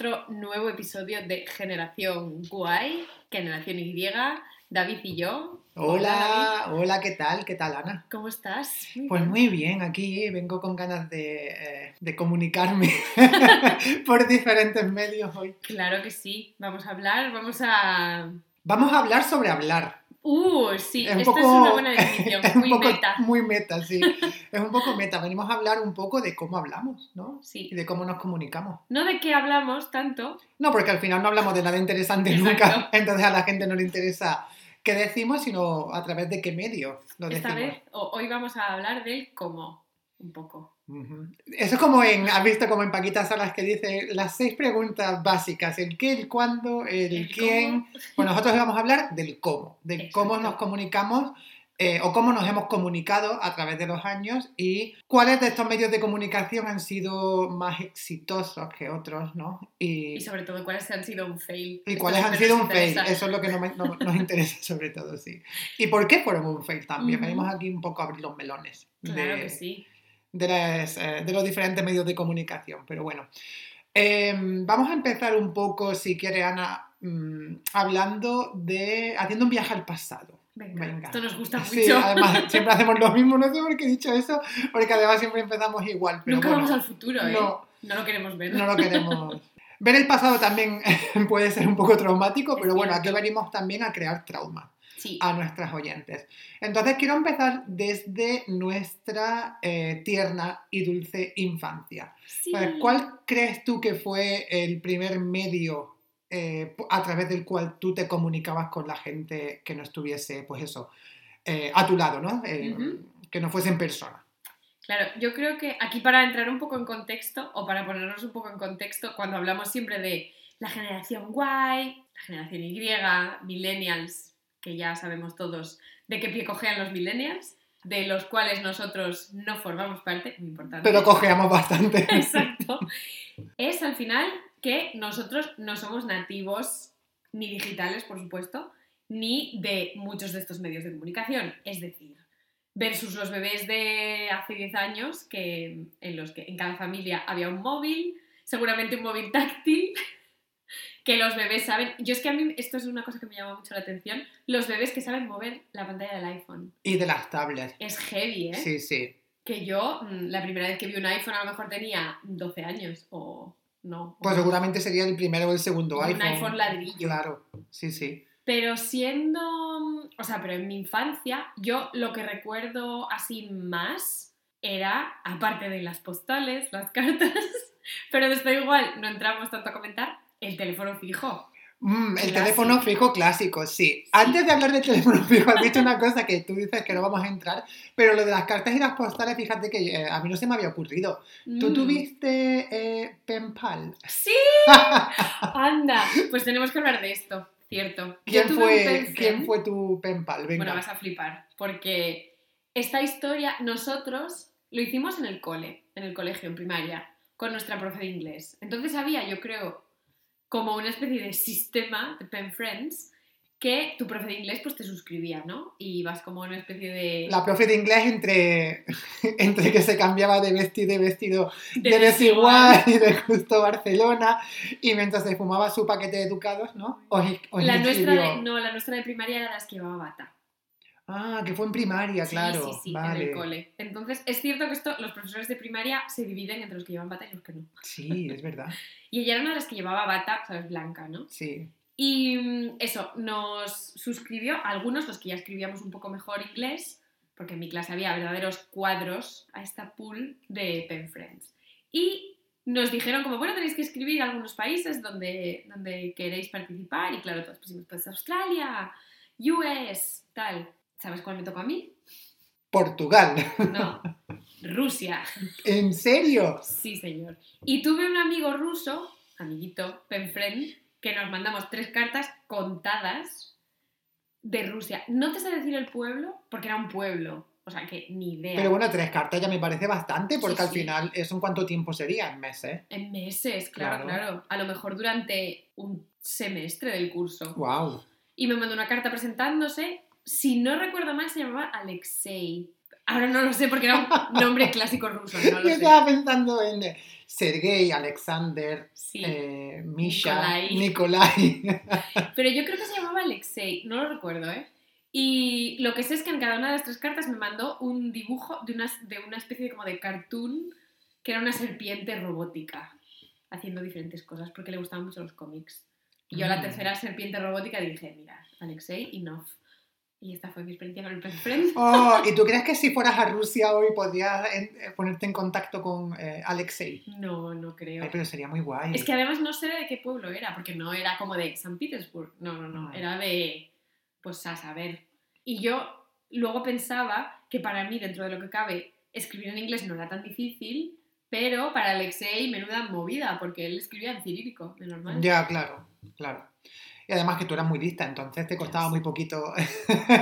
otro nuevo episodio de Generación Guay, Generación Y, David y yo. Hola, hola, ¿qué tal? ¿Qué tal, Ana? ¿Cómo estás? Pues muy bien, aquí vengo con ganas de, eh, de comunicarme por diferentes medios hoy. Claro que sí, vamos a hablar, vamos a... Vamos a hablar sobre hablar. Uh, sí, Es esta poco- es una buena definición, es muy poco meta. Muy meta, sí. Es un poco meta. Venimos a hablar un poco de cómo hablamos, ¿no? Sí. Y de cómo nos comunicamos. No de qué hablamos tanto, No, porque al final no hablamos de nada interesante Exacto. nunca. Entonces a la gente no le interesa qué decimos, sino a través de qué medio lo esta decimos. vez, o- hoy vamos a hablar del cómo, un poco. Eso es como en, ¿has visto como en Paquita Salas que dice las seis preguntas básicas? El qué, el cuándo, el, El quién. cómo. Pues nosotros vamos a hablar del cómo, de cómo nos comunicamos eh, o cómo nos hemos comunicado a través de los años y cuáles de estos medios de comunicación han sido más exitosos que otros, ¿no? Y, Y sobre todo, cuáles han sido un fail. y cuáles han sido un fail. Eso es lo que no me- no- nos interesa sobre todo, sí. ¿Y por qué fueron un fail también? Ujú. Venimos aquí un poco a abrir los melones. Claro de- que sí. De, las, eh, de los diferentes medios de comunicación. Pero bueno, Eh, vamos a empezar un poco, si quiere Ana, mm, hablando de, haciendo un viaje al pasado. Venga, Venga. esto nos gusta Sí, mucho. además siempre hacemos lo mismo, no sé por qué he dicho eso, porque además siempre empezamos igual. Pero Nunca bueno, vamos al futuro, ¿eh? no, No lo queremos ver. no lo queremos. Ver el pasado también puede ser un poco traumático, pero bueno, aquí venimos también a crear trauma Sí. a nuestras oyentes. Entonces quiero empezar desde nuestra eh, tierna y dulce infancia. sí. Entonces, ¿Cuál crees tú que fue el primer medio eh, a través del cual tú te comunicabas con la gente que no estuviese, pues eso, eh, a tu lado, ¿no? Eh, Ujú. Que no fuese en persona. Claro, yo creo que aquí para entrar un poco en contexto, o para ponernos un poco en contexto, cuando hablamos siempre de la generación Y, la generación Y, millennials, que ya sabemos todos de qué pie cojean los millennials, de los cuales nosotros no formamos parte, muy importante. Pero cojeamos bastante. Exacto. Es al final que nosotros no somos nativos, ni digitales, por supuesto, ni de muchos de estos medios de comunicación. Es decir, versus los bebés de hace 10 años, que, en los que en cada familia había un móvil, seguramente un móvil táctil, que los bebés saben. Yo es que a mí esto es una cosa que me llama mucho la atención. Los bebés que saben mover la pantalla del iPhone. Y de las tablets. Es heavy, ¿eh? Sí, sí. que yo mm, la primera vez que vi un iPhone a lo mejor tenía 12 años o no. Pues o- seguramente sería el primero o el segundo Un iPhone. iPhone ladrillo. Claro, sí, sí. Pero siendo, o sea, pero en mi infancia yo lo que recuerdo así más era, aparte de las postales, las cartas, pero de esto igual no entramos tanto a comentar, el teléfono fijo. Mm, el teléfono fijo clásico, sí. Antes de hablar del teléfono fijo, has dicho una cosa que tú dices que no vamos a entrar, pero lo de las cartas y las postales, fíjate que eh, a mí no se me había ocurrido. ¿Tú Mm. tuviste eh, pen pal? Sí, anda, pues tenemos que hablar de esto, cierto. ¿Quién fue, ¿Quién fue tu pen pal? Venga. Bueno, vas a flipar, porque esta historia nosotros lo hicimos en el cole, en el colegio, en primaria, con nuestra profe de inglés. Entonces había, yo creo, como una especie de sistema de pen friends que tu profe de inglés pues te suscribía, ¿no? Y vas como una especie de... La profe de inglés entre, entre que se cambiaba de vestido de vestido de, de desigual y de justo Barcelona y mientras se fumaba su paquete de educados, ¿no? Os, os La nuestra de, no, la nuestra de primaria era las que llevaba bata. Ah, que fue en primaria, Sí, claro. Sí, sí, vale. en el cole. Entonces, es cierto que esto, los profesores de primaria se dividen entre los que llevan bata y los que no. Sí, es verdad. Y ella era una de las que llevaba bata, ¿sabes? Blanca, ¿no? Sí. Y mm, eso, nos suscribió a algunos, los que ya escribíamos un poco mejor inglés, porque en mi clase había verdaderos cuadros a esta pool de pen friends. Y nos dijeron como, bueno, tenéis que escribir algunos países donde, donde queréis participar. Y claro, todos pusimos, pues Australia, US, tal. ¿Sabes cuál me tocó a mí? Portugal. No, Rusia. ¿En serio? Sí, señor. Y tuve un amigo ruso, amiguito, pen friend, que nos mandamos tres cartas contadas de Rusia. No te sé decir el pueblo, porque era un pueblo. O sea, que ni idea. Pero bueno, tres cartas ya me parece bastante, porque Sí, al final, ¿eso en cuánto tiempo sería? En meses. En meses, claro, Claro. claro, A lo mejor durante un semestre del curso. ¡Wow! Y me mandó una carta presentándose. Si no recuerdo mal, se llamaba Alexei. Ahora no lo sé porque era un nombre clásico ruso, no lo Yo sé. estaba pensando en eh, Sergei, Alexander, Sí. eh, Misha, Nikolai. Nikolai. Pero yo creo que se llamaba Alexei, no lo recuerdo, ¿eh? Y lo que sé es que en cada una de las tres cartas me mandó un dibujo de una, de una especie de, como de cartoon que era una serpiente robótica haciendo diferentes cosas porque le gustaban mucho los cómics. Y yo la Mm. tercera serpiente robótica dije, mira, Alexei, enough. Y esta fue mi experiencia con el Pet Friend. Oh, ¿Y tú crees que si fueras a Rusia hoy podrías eh, ponerte en contacto con eh, Alexei? No, no creo. Ay, pero sería muy guay. Es que además no sé de qué pueblo era, porque no era como de San Petersburg, no, no, no, Ah. era de, pues a saber. Y yo luego pensaba que para mí, dentro de lo que cabe, escribir en inglés no era tan difícil, pero para Alexei, menuda movida, porque él escribía en cirílico, de normal. Ya, claro, claro. Y además que tú eras muy lista, entonces te costaba muy poquito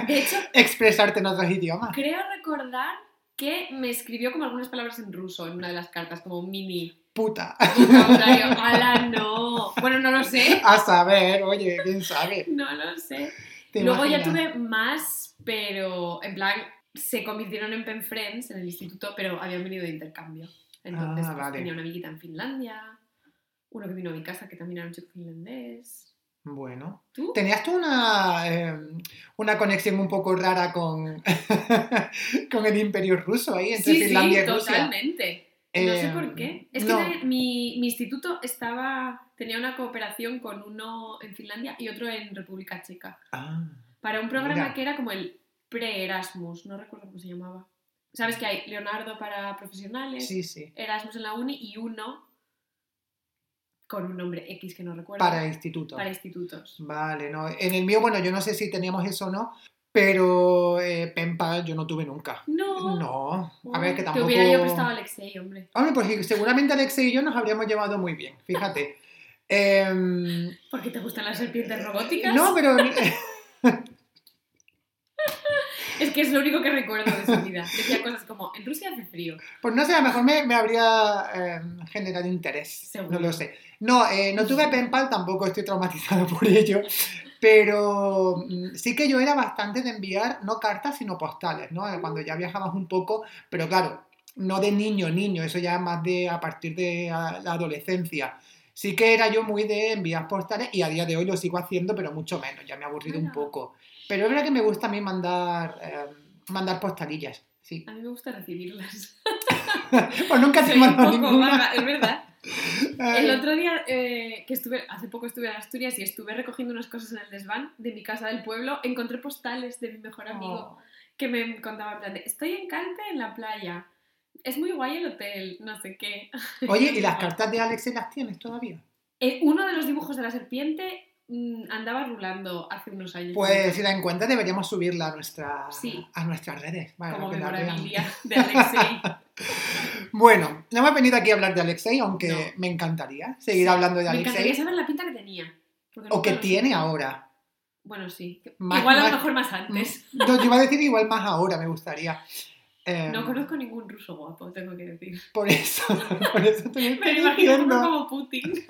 De hecho, expresarte en otros idiomas. creo recordar que me escribió como algunas palabras en ruso en una de las cartas, como mini Puta. vocabulario. ¡Hala, no! Bueno, no lo sé. A saber, oye, quién sabe. No lo sé. ¿Te Luego ya imaginas? tuve más, pero en plan, se convirtieron en pen friends en el instituto, pero habían venido de intercambio. Entonces Ah, pues, vale. tenía una amiguita en Finlandia, uno que vino a mi casa que también era un chico finlandés. Bueno. ¿Tú? ¿Tenías tú una, eh, una conexión un poco rara con, con el imperio ruso ahí entre sí, Finlandia sí, y Rusia? totalmente. No sé por qué. Es no. que mi, mi instituto estaba tenía una cooperación con uno en Finlandia y otro en República Checa. Ah, Para un programa Mira. que era como el pre-Erasmus, no recuerdo cómo se llamaba. ¿Sabes que hay Leonardo para profesionales? sí, sí. Erasmus en la uni y uno con un nombre X que no recuerdo. Para instituto. para institutos. Vale, no. En el mío, bueno, yo no sé si teníamos eso o no, pero eh, penpal yo no tuve nunca. No. No, a ver, que Te tampoco... hubiera yo prestado a Alexei, hombre. Hombre, pues seguramente Alexei y yo nos habríamos llevado muy bien, fíjate. Em, ¿Por qué te gustan las serpientes robóticas? no, pero Es que es lo único que recuerdo de su vida. Decía cosas como, en Rusia hace frío. pues no sé, a lo mejor me, me habría em, generado interés. Seguro. No lo sé. No, eh, no tuve penpal, tampoco estoy traumatizado por ello. Pero mm, sí que yo era bastante de enviar, no cartas, sino postales, ¿no? Eh, Cuando ya viajabas un poco, pero claro, no de niño, niño, eso ya más de a partir de la adolescencia. Sí que era yo muy de enviar postales y a día de hoy lo sigo haciendo, pero mucho menos, ya me ha aburrido un poco. Pero es verdad que me gusta a mí mandar, eh, mandar sí. A mí me gusta recibirlas. Pues nunca te mando ninguna. vaga, es verdad. El otro día eh, que estuve, hace poco estuve en Asturias y estuve recogiendo unas cosas en el desván de mi casa del pueblo, encontré postales de mi mejor amigo Oh. que me contaba en plan de, estoy en Calpe en la playa, es muy guay el hotel, no sé qué. Oye, ¿y las cartas de Alex las tienes todavía? Eh, uno de los dibujos de la serpiente andaba rulando hace unos años. Pues si la encuentras deberíamos subirla a, nuestra, Sí. a nuestras redes. para como memorabilia de Alexei. Bueno, no hemos venido aquí a hablar de Alexei, aunque No. me encantaría seguir Sí, hablando de Me encantaría Alexei. saber la pinta que tenía. O que tiene ahora. Bueno, sí. Más- Igual a lo mejor más antes. No, yo iba a decir igual más ahora, me gustaría. Eh, No conozco ningún ruso guapo, tengo que decir. Por eso, por eso Me estoy lo imagino como Putin.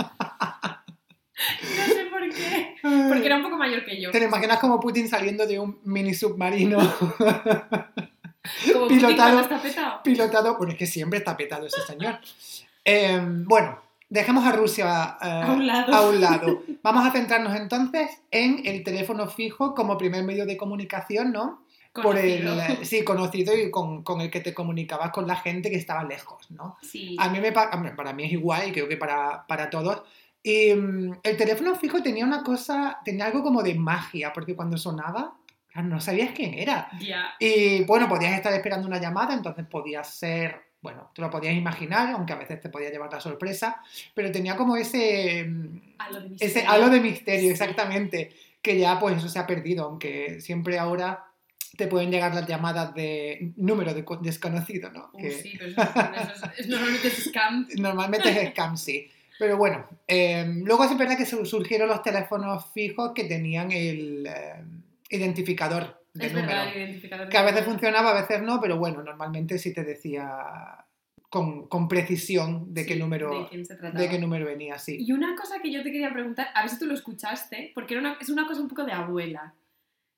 No sé por qué. Porque era un poco mayor que yo. Te lo imaginas como Putin saliendo de un mini submarino Como pilotado. está petado. pilotado. Bueno, es que siempre está petado ese señor. Eh, bueno, dejemos a Rusia eh, A un lado. a un lado. Vamos a centrarnos entonces en el teléfono fijo como primer medio de comunicación, ¿no? Por Conocido. el, sí, conocido y con, con el que te comunicabas con la gente que estaba lejos, ¿no? Sí. A mí me para mí es igual y creo que para, para todos. Y mm, el teléfono fijo tenía una cosa, tenía algo como de magia, porque cuando sonaba, no sabías quién era. Ya. Y bueno, podías estar esperando una llamada, entonces podías ser, bueno, te lo podías imaginar, aunque a veces te podía llevar la sorpresa, pero tenía como ese, mm, Halo de ese misterio. halo de misterio, Sí. exactamente, que ya pues eso se ha perdido, aunque siempre ahora te pueden llegar las llamadas de número de, desconocido, ¿no? Uh, Que- sí, pero eso, eso es, es- normalmente es scam. Normalmente es scam, sí. Pero bueno, eh, luego es verdad que su- surgieron los teléfonos fijos que tenían el eh, identificador de Es número. verdad, el identificador. de Que a veces funcionaba, a veces no, pero bueno, normalmente sí te decía con, con precisión de qué Sí, número de se de qué número venía, sí. Y una cosa que yo te quería preguntar, a ver si tú lo escuchaste, porque era una- es una cosa un poco de abuela.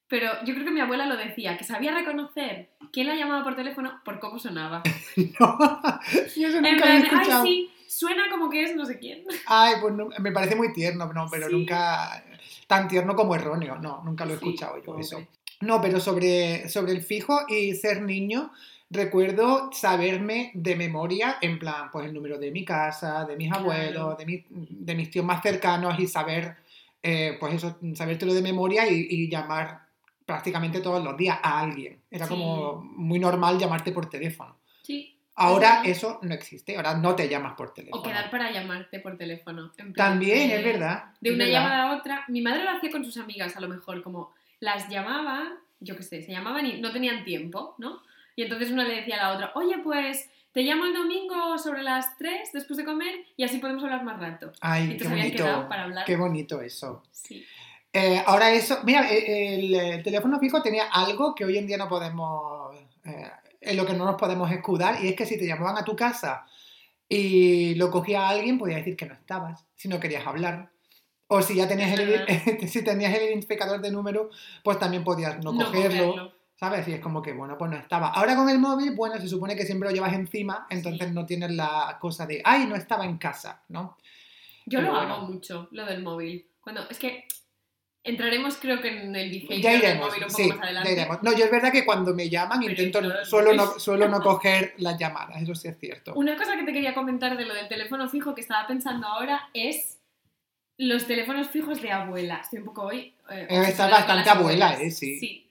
pero yo creo que mi abuela lo decía, que sabía reconocer quién la llamaba por teléfono por cómo sonaba. No, yo eso En nunca lo he plan, ay, escuchado. sí, suena como que es no sé quién. Ay, pues no- me parece muy tierno, no, pero Sí. nunca tan tierno como erróneo, no, nunca lo he Sí, escuchado yo pobre. eso. No, pero sobre, sobre el fijo y ser niño, recuerdo saberme de memoria, en plan, pues el número de mi casa, de mis Claro. abuelos, de, mi- de mis tíos más cercanos y saber, eh, pues eso, sabértelo de memoria y, y llamar prácticamente todos los días a alguien. Era Sí. como muy normal llamarte por teléfono. Sí. Ahora eso no existe, ahora no te llamas por teléfono. O quedar para llamarte por teléfono. en plan También, de- es verdad. De una verdad. llamada a otra. Mi madre lo hacía con sus amigas, a lo mejor, como las llamaba, yo qué sé, se llamaban y no tenían tiempo, ¿no? Y entonces una le decía a la otra, oye, pues te llamo el domingo sobre las 3 después de comer y así podemos hablar más rato. Ay, qué bonito. para hablar. Qué bonito eso. Sí. Eh, ahora eso, mira, eh, el, teléfono fijo tenía algo que hoy en día no podemos, eh, en lo que no nos podemos escudar, y es que si te llamaban a tu casa y lo cogía alguien, podías decir que no estabas, si no querías hablar. O si ya tenías el, si tenías el identificador de número, pues también podías no, cogerlo, cogerlo. ¿sabes? Y es como que, bueno, pues no estaba. Ahora con el móvil, bueno, se supone que siempre lo llevas encima, entonces Sí. no tienes la cosa de, ay, no estaba en casa, ¿no? Yo Pero lo bueno. hago mucho, lo del móvil. Cuando, es que entraremos creo que en el behavior Ya iremos, móvil un poco sí, más ya iremos. No, yo es verdad que cuando me llaman Pero intento, el suelo no, suelo no coger las llamadas, eso sí es cierto. Una cosa que te quería comentar de lo del teléfono fijo que estaba pensando ahora es los teléfonos fijos de abuela. Estoy un poco hoy. Eh, Eh, con bastante abuela, abuelas. eh, sí.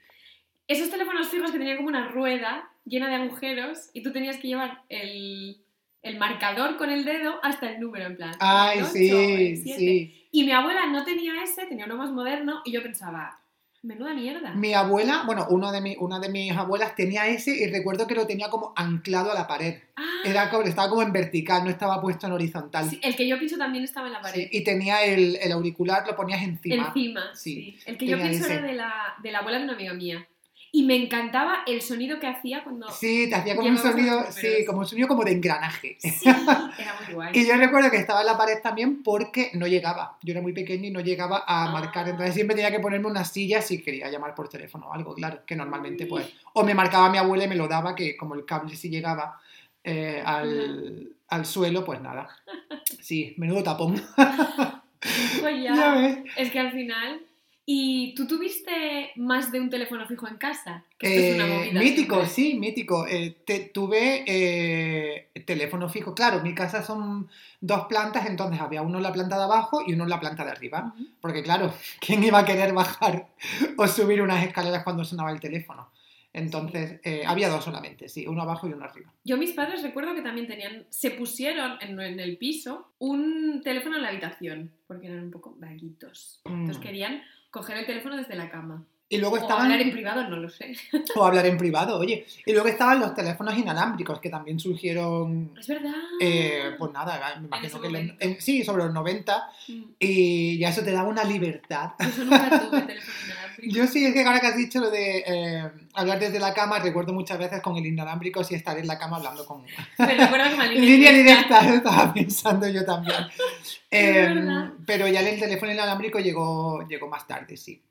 Esos teléfonos fijos que tenían como una rueda llena de agujeros y tú tenías que llevar el, el marcador con el dedo hasta el número en plan. Ay, el ocho, sí, el siete. sí. Y mi abuela no tenía ese, tenía uno más moderno y yo pensaba, menuda mierda. Mi abuela, bueno, uno de mi, una de mis abuelas tenía ese y recuerdo que lo tenía como anclado a la pared. Ah, Era como, estaba como en vertical, no estaba puesto en horizontal. sí, el que yo pienso también estaba en la pared. Sí, y tenía el, el auricular, lo ponías encima. Encima, Sí, sí. El que yo pienso ese. era de la, de la abuela de una amiga mía. Y me encantaba el sonido que hacía cuando... Sí, te hacía como un sonido, sí, como un sonido como de engranaje. Sí, era muy guay. Y yo recuerdo que estaba en la pared también porque no llegaba. Yo era muy pequeño y no llegaba a Ah. marcar. Entonces siempre tenía que ponerme una silla si quería llamar por teléfono o algo, claro. Que normalmente pues... O me marcaba mi abuela y me lo daba, que como el cable sí llegaba eh, al, al suelo, pues nada. Sí, menudo tapón. Pues ya. ya ves. Es que al final... ¿Y tú tuviste más de un teléfono fijo en casa? Que esto es una Eh, movida mítico, sí, mítico. Eh, te- tuve eh, teléfono fijo. Claro, mi casa son dos plantas, entonces había uno en la planta de abajo y uno en la planta de arriba. Porque claro, ¿quién iba a querer bajar o subir unas escaleras cuando sonaba el teléfono? Entonces, eh, había dos solamente, sí, uno abajo y uno arriba. Yo mis padres recuerdo que también tenían, se pusieron en, en el piso un teléfono en la habitación, porque eran un poco vaguitos. Entonces Mm. querían coger el teléfono desde la cama. Y luego O estaban... hablar en privado, no lo sé. O hablar en privado, oye. Y luego estaban los teléfonos inalámbricos, que también surgieron... Es verdad. eh, pues nada, me imagino que... sí, sobre los 90. Mm. Y ya eso te daba una libertad. Yo nunca tuve teléfono inalámbrico. Yo sí, es que ahora que has dicho lo de eh, hablar desde la cama, recuerdo muchas veces con el inalámbrico sí estar en la cama hablando con... A En línea directa, lo estaba pensando yo también. Eh, pero ya el teléfono inalámbrico llegó, llegó más tarde, sí.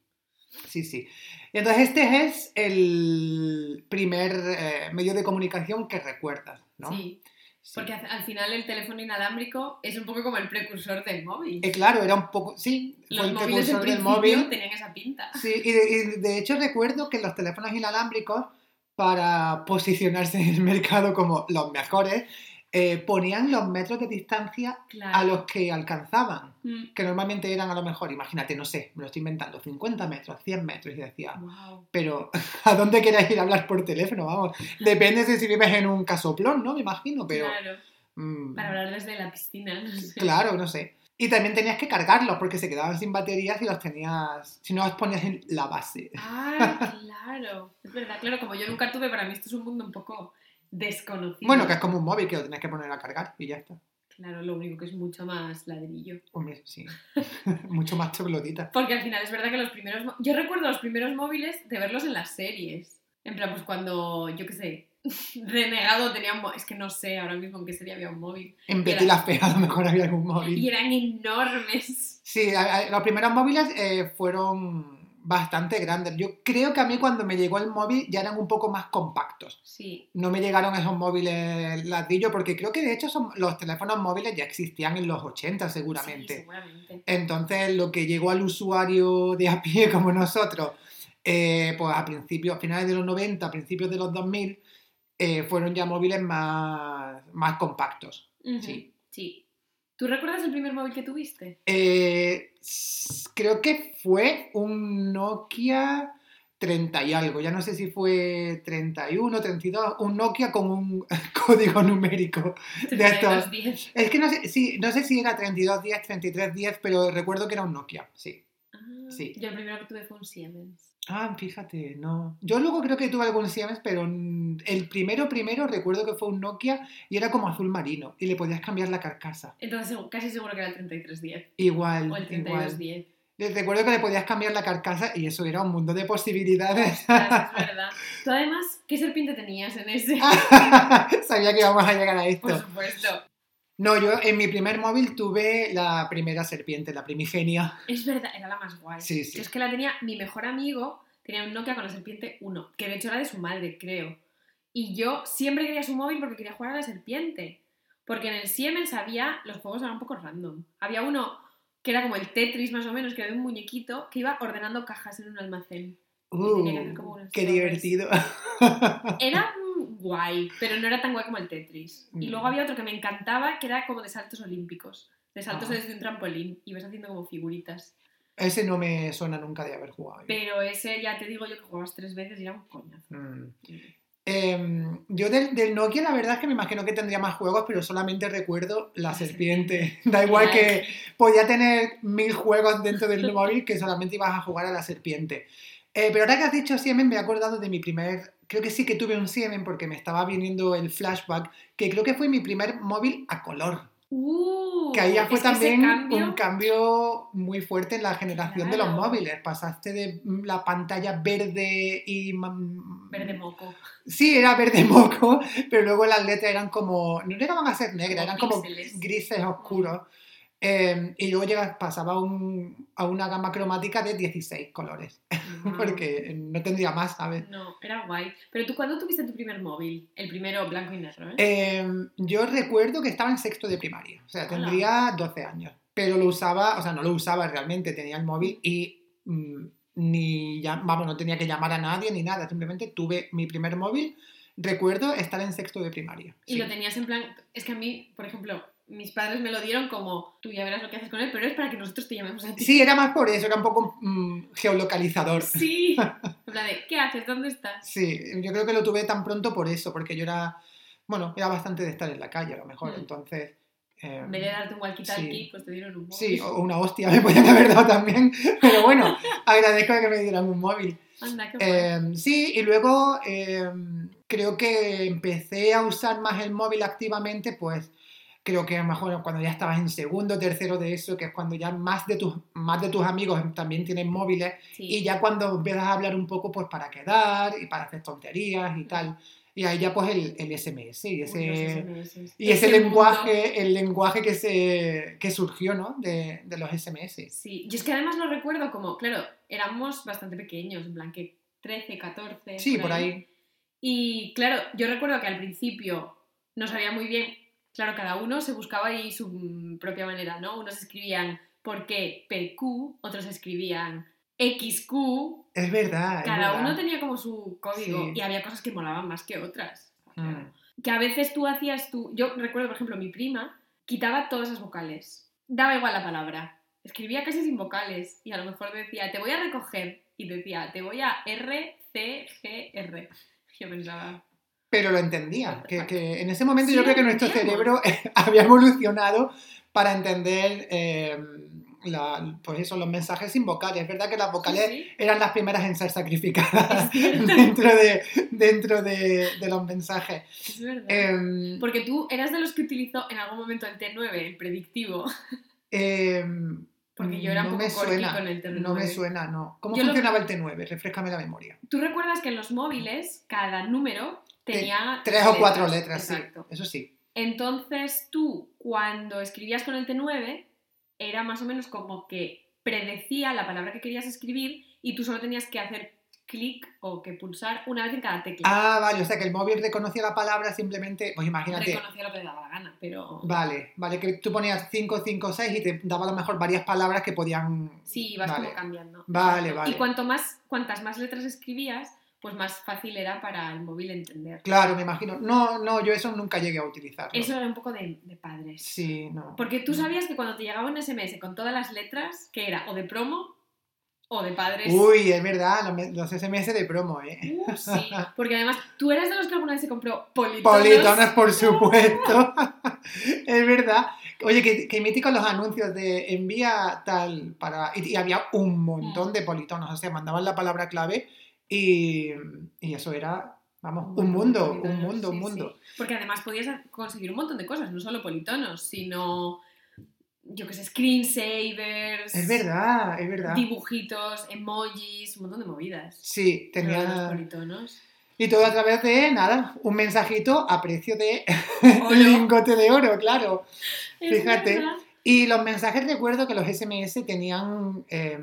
Sí, sí. Entonces este es el primer eh, medio de comunicación que recuerdas, ¿no? Sí, Sí. porque al al final el teléfono inalámbrico es un poco como el precursor del móvil. Eh, claro, era un poco... Sí, fue Los el móviles precursor del principio móvil. tenían esa pinta. Sí, y de, y de hecho recuerdo que los teléfonos inalámbricos, para posicionarse en el mercado como los mejores, eh, ponían los metros de distancia Claro. a los que alcanzaban, Mm, que normalmente eran a lo mejor, imagínate, no sé, me lo estoy inventando, 50 metros, 100 metros, y decía, wow. pero ¿a dónde queréis ir a hablar por teléfono? Vamos, depende de si vives en un casoplón, ¿no? Me imagino, pero... Claro, mm, para hablar desde la piscina, no sé. Claro, no sé. Y también tenías que cargarlos porque se quedaban sin baterías y los tenías, si no los ponías en la base. Ah, claro. Es verdad, claro, como yo nunca tuve, para mí esto es un mundo un poco desconocido. Bueno, que es como un móvil que lo tienes que poner a cargar y ya está. Claro, lo único que es mucho más ladrillo. Hombre, sí. Mucho más chocolotita. Porque al final es verdad que los primeros... Yo recuerdo los primeros móviles de verlos en las series. En plan, pues cuando, yo qué sé, Renegado tenía un móvil. Es que no sé ahora mismo en qué serie había un móvil. En Betty la Fea a lo mejor había algún móvil. Y eran enormes. Sí, los primeros móviles eh, fueron bastante grandes. Yo creo que a mí cuando me llegó el móvil ya eran un poco más compactos. Sí. No me llegaron esos móviles ladrillo porque creo que de hecho son, los teléfonos móviles ya existían en los 80 Sí, seguramente. seguramente. Entonces lo que llegó al usuario de a pie como nosotros, eh, pues a principios, a finales de los 90, a principios de los 2000, eh, fueron ya móviles más, más compactos. Sí. Sí. ¿Tú recuerdas el primer móvil que tuviste? Eh, creo que fue un Nokia 30 y algo, ya no sé si fue 31, 32, un Nokia con un código numérico. De estos. 3210. Es que no sé, sí, no sé si era 3210, 3310, pero recuerdo que era un Nokia, sí. Ah, Sí. Yo el primero que tuve fue un Siemens. Ah, fíjate, no. Yo luego creo que tuve algún Siemens, pero el primero, primero recuerdo que fue un Nokia y era como azul marino y le podías cambiar la carcasa. Entonces casi seguro que era el 3310 Igual, o el igual. 3210. Les Recuerdo que le podías cambiar la carcasa y eso era un mundo de posibilidades. Ostras, es verdad. Tú además, ¿qué serpiente tenías en ese? Sabía que íbamos a llegar a Por esto. supuesto. No, yo en mi primer móvil tuve la primera serpiente, la primigenia. Es verdad, era la más guay. Sí, sí. Yo es que la tenía, mi mejor amigo tenía un Nokia con la serpiente 1, que de hecho era de su madre, creo. Y yo siempre quería su móvil porque quería jugar a la serpiente. Porque en el Siemens había, los juegos eran un poco random. Había uno que era como el Tetris más o menos, que era de un muñequito que iba ordenando cajas en un almacén. tenía que hacer como Uh, qué divertido. Era guay, pero no era tan guay como el Tetris. Y Mm. luego había otro que me encantaba, que era como de saltos olímpicos. De saltos Ah. desde un trampolín. Y vas haciendo como figuritas. Ese no me suena nunca de haber jugado. Pero ese ya te digo yo que jugabas tres veces y era un coñazo. Mm. Em, yo del, del Nokia la verdad es que me imagino que tendría más juegos, pero solamente recuerdo la serpiente. Da igual que podía tener mil juegos dentro del móvil que solamente ibas a jugar a la serpiente. Eh, pero ahora que has dicho Siemens me he acordado de mi primer, creo que sí que tuve un Siemens porque me estaba viniendo el flashback, que creo que fue mi primer móvil a color. Uh, Que ahí ya fue también cambio- un cambio muy fuerte en la generación de los Claro. móviles. Pasaste de la pantalla verde y... Verde moco. Sí, era verde moco, pero luego las letras eran como, no llegaban a ser negras, Como eran como píxeles. grises oscuros. Eh, y luego pasaba a un- a una gama cromática de 16 colores, Wow. porque no tendría más, ¿sabes? No, era guay. Pero tú, ¿cuándo tuviste tu primer móvil? El primero blanco y negro, ¿eh? Eh, yo recuerdo que estaba en sexto de primaria, o sea, Hola. tendría 12 años, pero lo usaba, o sea, no lo usaba realmente, tenía el móvil y mm, ni, ya, vamos, no tenía que llamar a nadie ni nada, simplemente tuve mi primer móvil, recuerdo estar en sexto de primaria. Y sí. lo tenías en plan. Es que a mí, por ejemplo, mis padres me lo dieron como tú ya verás lo que haces con él, pero es para que nosotros te llamemos a ti. Sí, era más por eso, era un poco mm, geolocalizador. Sí. En plan de, ¿qué haces? ¿Dónde estás? Sí, yo creo que lo tuve tan pronto por eso, porque yo era, bueno, era bastante de estar en la calle a lo mejor, Mm. entonces... eh, En vez de darte un walkie-talkie, Sí. pues te dieron un móvil. sí, o una hostia me podían haber dado también, pero bueno, agradezco que me dieran un móvil. Anda, qué. Eh, sí, y luego eh, creo que empecé a usar más el móvil activamente, pues creo que a lo mejor cuando ya estabas en segundo, tercero de eso, que es cuando ya más de tus, más de tus amigos también tienen móviles, Sí. y ya cuando empiezas a hablar un poco pues para quedar y para hacer tonterías y tal, y ahí ya pues el, el SMS y ese, SMS. y ese, lenguaje, el lenguaje que, se, que surgió, ¿no? De, de los SMS. Sí, yo es que además lo recuerdo como, claro, éramos bastante pequeños, en plan que 13, 14. Sí, por ahí. Y claro, yo recuerdo que al principio no sabía muy bien, claro, cada uno se buscaba ahí su mm, propia manera, ¿no? Unos escribían por qué PQ, otros escribían XQ, Es verdad. es cada verdad. uno tenía como su código Sí. y había cosas que molaban más que otras. Mm. Que a veces tú hacías tú, yo recuerdo por ejemplo mi prima quitaba todas las vocales, daba igual la palabra, escribía casi sin vocales y a lo mejor decía te voy a recoger y decía te voy a R, C, G, R. Yo pensaba, Pero lo entendía, que, que en ese momento Sí, yo creo que nuestro cerebro había evolucionado para entender eh, la- pues eso, los mensajes sin vocales. Es verdad que las vocales Sí, sí. eran las primeras en ser sacrificadas dentro, de, dentro de, de los mensajes. es verdad. Em, Porque tú eras de los que utilizó en algún momento el T9, el predictivo. em, Porque yo era un poco suena, con el T9. No me suena, no. ¿Cómo Yo lo- funcionaba el T9? Refrescame la memoria. ¿Tú recuerdas que en los móviles cada número tenía Tres o cuatro letras, Exacto. sí. Eso sí. Entonces tú, cuando escribías con el T9, era más o menos como que predecía la palabra que querías escribir y tú solo tenías que hacer clic o que pulsar una vez en cada tecla. Ah, vale, o sea que el móvil reconocía la palabra simplemente, pues imagínate. Reconocía lo que le daba la gana, pero... Vale, vale, que tú ponías 5, 5, 6 y te daba a lo mejor varias palabras que podían... Sí, vas Vale. como cambiando. Vale, vale. Y cuanto más, cuantas más letras escribías, pues más fácil era para el móvil entender. Claro, me imagino. No, no, yo eso nunca llegué a utilizarlo. Eso era un poco de, de padres. Sí, no. Porque tú sabías que cuando te llegaba un SMS con todas las letras, que era o de promo o de padres. Uy, es verdad, los, SMS de promo, ¿eh? Uh, sí. Porque además, tú eras de los que alguna vez se compró politonos. Politonos, por supuesto. es verdad. Oye, qué, qué míticos los anuncios de envía tal para. Y, y había un montón de politonos. O sea, mandaban la palabra clave y, y eso era, vamos, un mundo, un mundo, un sí, mundo. sí. Porque además podías conseguir un montón de cosas, no solo politonos, sino, yo qué sé, screensavers. Es verdad, es verdad. Dibujitos, emojis, un montón de movidas. Sí, los tenía. politonos. Y todo a través de nada, un mensajito a precio de Oro. lingote de oro, claro. Es Fíjate. verdad. Y los mensajes, recuerdo que los SMS tenían eh,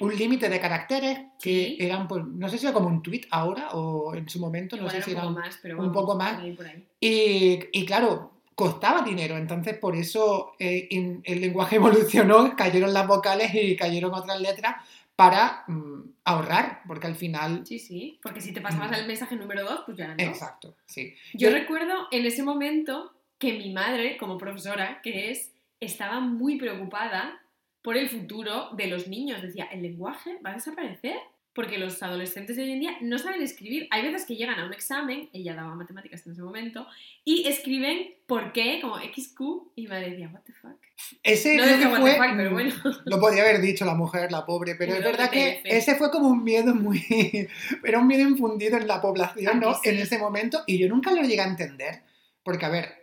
un límite de caracteres que Sí. eran, pues, no sé si era como un tweet ahora o en su momento, no sé era si un poco más, pero un vamos, poco más. por ahí, por ahí. Y, y claro, costaba dinero, entonces por eso eh, in- el lenguaje evolucionó, cayeron las vocales y cayeron otras letras para mm, ahorrar, porque al final... Sí, sí, porque si te pasabas Mm. al mensaje número 2, pues ya no. Exacto, sí. Yo Yo- recuerdo en ese momento que mi madre, como profesora que es, estaba muy preocupada por el futuro de los niños. Decía, ¿el lenguaje va a desaparecer? Porque los adolescentes de hoy en día no saben escribir. Hay veces que llegan a un examen, ella daba matemáticas en ese momento, y escriben por qué, como XQ, y madre decía, ¿What the fuck? Ese No creo que fue... fuck, pero mm, bueno. Lo podría haber dicho la mujer, la pobre, pero es verdad que ese fue como un miedo muy... Era un miedo infundido en la población, ¿A ¿no? sí? En ese momento, y yo nunca lo llegué a entender, porque a ver,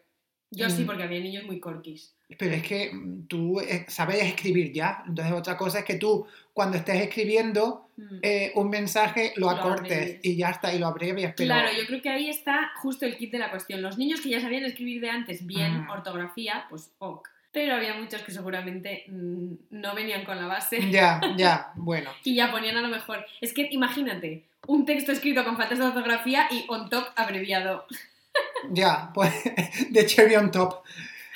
Yo sí, porque había niños muy corquis. pero es que mm, tú eh, sabes escribir ya, entonces otra cosa es que tú cuando estés escribiendo Mm. eh, un mensaje lo Lo acortes y ya está, y lo abrevias, pero... Claro, yo creo que ahí está justo el kit de la cuestión. Los niños que ya sabían escribir de antes bien Mm. ortografía, pues ok. Pero había muchos que seguramente mm, no venían con la base Ya, ya, bueno. y ya ponían a lo mejor. Es que imagínate, un texto escrito con faltas de ortografía y on top abreviado. Ya, pues de cherry on top,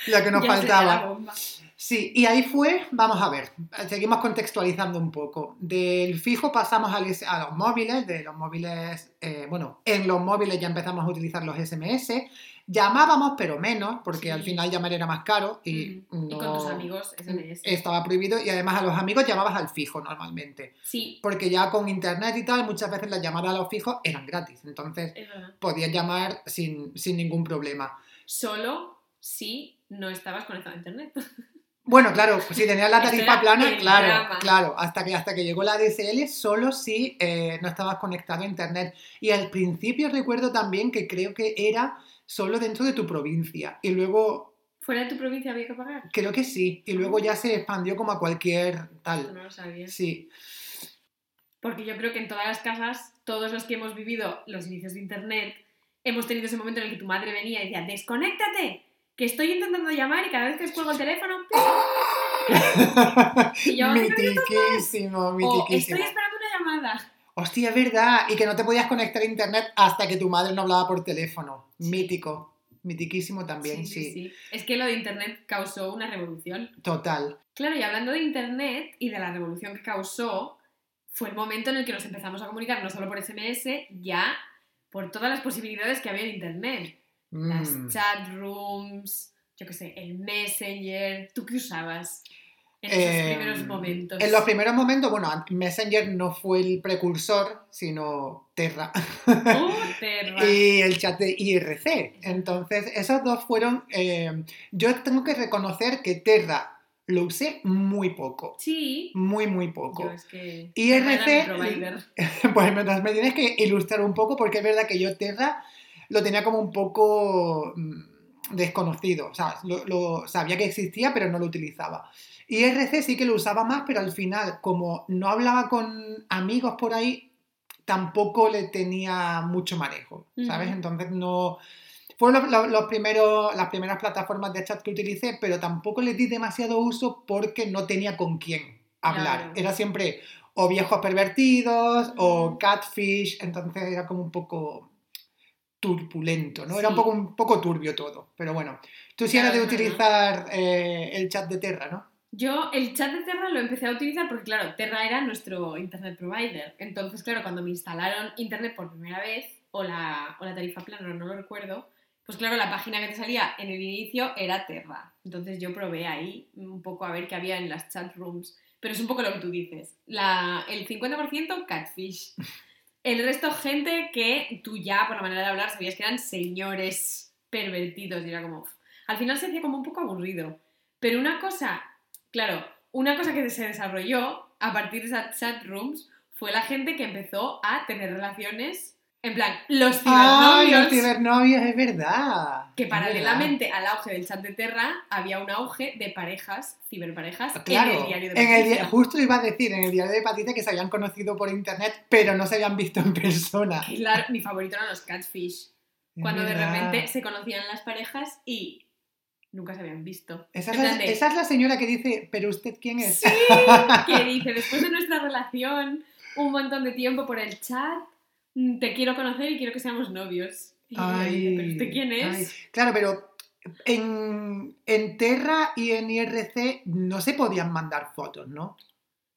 lo que nos Ya faltaba. la. Sí, y ahí fue, vamos a ver, seguimos contextualizando un poco. Del fijo pasamos a los móviles, de los móviles, eh, bueno, en los móviles ya empezamos a utilizar los SMS, llamábamos pero menos, porque Sí. al final llamar era más caro y, Mm. Y con tus amigos estaba prohibido y además a los amigos llamabas al fijo normalmente, Sí, porque ya con internet y tal muchas veces las llamadas a los fijos eran gratis, entonces podías llamar sin, sin ningún problema. Solo si no estabas conectado a internet. Bueno, claro, si tenías la tarifa plana, claro, drama. claro, hasta que, hasta que llegó la DSL, solo si eh, no estabas conectado a internet. Y al principio recuerdo también que creo que era solo dentro de tu provincia. Y luego, ¿Fuera de tu provincia había que pagar? creo que sí, y luego ya se expandió como a cualquier tal. no lo sabía. Sí, Porque yo creo que en todas las casas, todos los que hemos vivido los inicios de Internet, hemos tenido ese momento en el que tu madre venía y decía, desconéctate, que estoy intentando llamar y cada vez que os cuelgo el teléfono, Y yo, mitiquísimo, o mitiquísimo. estoy esperando una llamada. Hostia, es verdad, y que no te podías conectar a internet hasta que tu madre no hablaba por teléfono. Mítico, mitiquísimo también, sí. Es que lo de Internet causó una revolución. Total. Claro, y hablando de Internet y de la revolución que causó, fue el momento en el que nos empezamos a comunicar no solo por SMS, ya por todas las posibilidades que había en Internet. Las Mm. chat rooms, yo qué sé, el Messenger. ¿Tú qué usabas en esos Eh, primeros momentos? En los primeros momentos, bueno, Messenger no fue el precursor, sino Terra ¡Oh, perra! y el chat de IRC. Entonces, esos dos fueron... eh, yo tengo que reconocer que Terra lo usé muy poco, Sí, muy, muy poco. yo es que... IRC. Pues me, me tienes que ilustrar un poco porque es verdad que yo Terra lo tenía como un poco mm, desconocido. O sea, lo, lo- sabía que existía, pero no lo utilizaba. Y RC sí que lo usaba más, pero al final, como no hablaba con amigos por ahí, tampoco le tenía mucho manejo, ¿sabes? Entonces no... Fueron los, primeros, las primeras plataformas de chat que utilicé, pero tampoco le di demasiado uso porque no tenía con quién. hablar. Claro. Era siempre o viejos pervertidos o catfish, entonces era como un poco turbulento, ¿no? Era un poco, un poco turbio todo, pero bueno. Tú sí Claro, eras de utilizar eh, el chat de Terra, ¿no? Yo el chat de Terra lo empecé a utilizar porque, claro, Terra era nuestro internet provider. Entonces, claro, cuando me instalaron internet por primera vez, o la, o la tarifa plana, no lo recuerdo, pues claro, la página que te salía en el inicio era Terra. Entonces yo probé ahí un poco a ver qué había en las chat rooms. Pero es un poco lo que tú dices. La, el 50% catfish. El resto gente que tú ya, por la manera de hablar, sabías que eran señores pervertidos. Y era como... Al final se hacía como un poco aburrido. Pero una cosa, claro, una cosa que se desarrolló a partir de esas chat rooms fue la gente que empezó a tener relaciones, en plan, los ¡Ay, cibernovios. los cibernovios! Es verdad. Que paralelamente al auge del chat de Terra había un auge de parejas, ciberparejas, verdad. Claro, en el diario de en el justo iba a decir, en el diario de Patricia que se habían conocido por internet, pero no se habían visto en persona. Claro, mi favorito eran los catfish. Cuando de verdad. repente se conocían las parejas y nunca se habían visto. Esa es, la, plan de, esa es la señora que dice, ¿pero usted quién es? Sí, que dice, después de nuestra relación, un montón de tiempo por el chat, mm, te quiero conocer y quiero que seamos novios. Y dice, ¿pero usted quién es? ay. Claro, pero en, en Terra y en IRC no se podían mandar fotos, ¿no?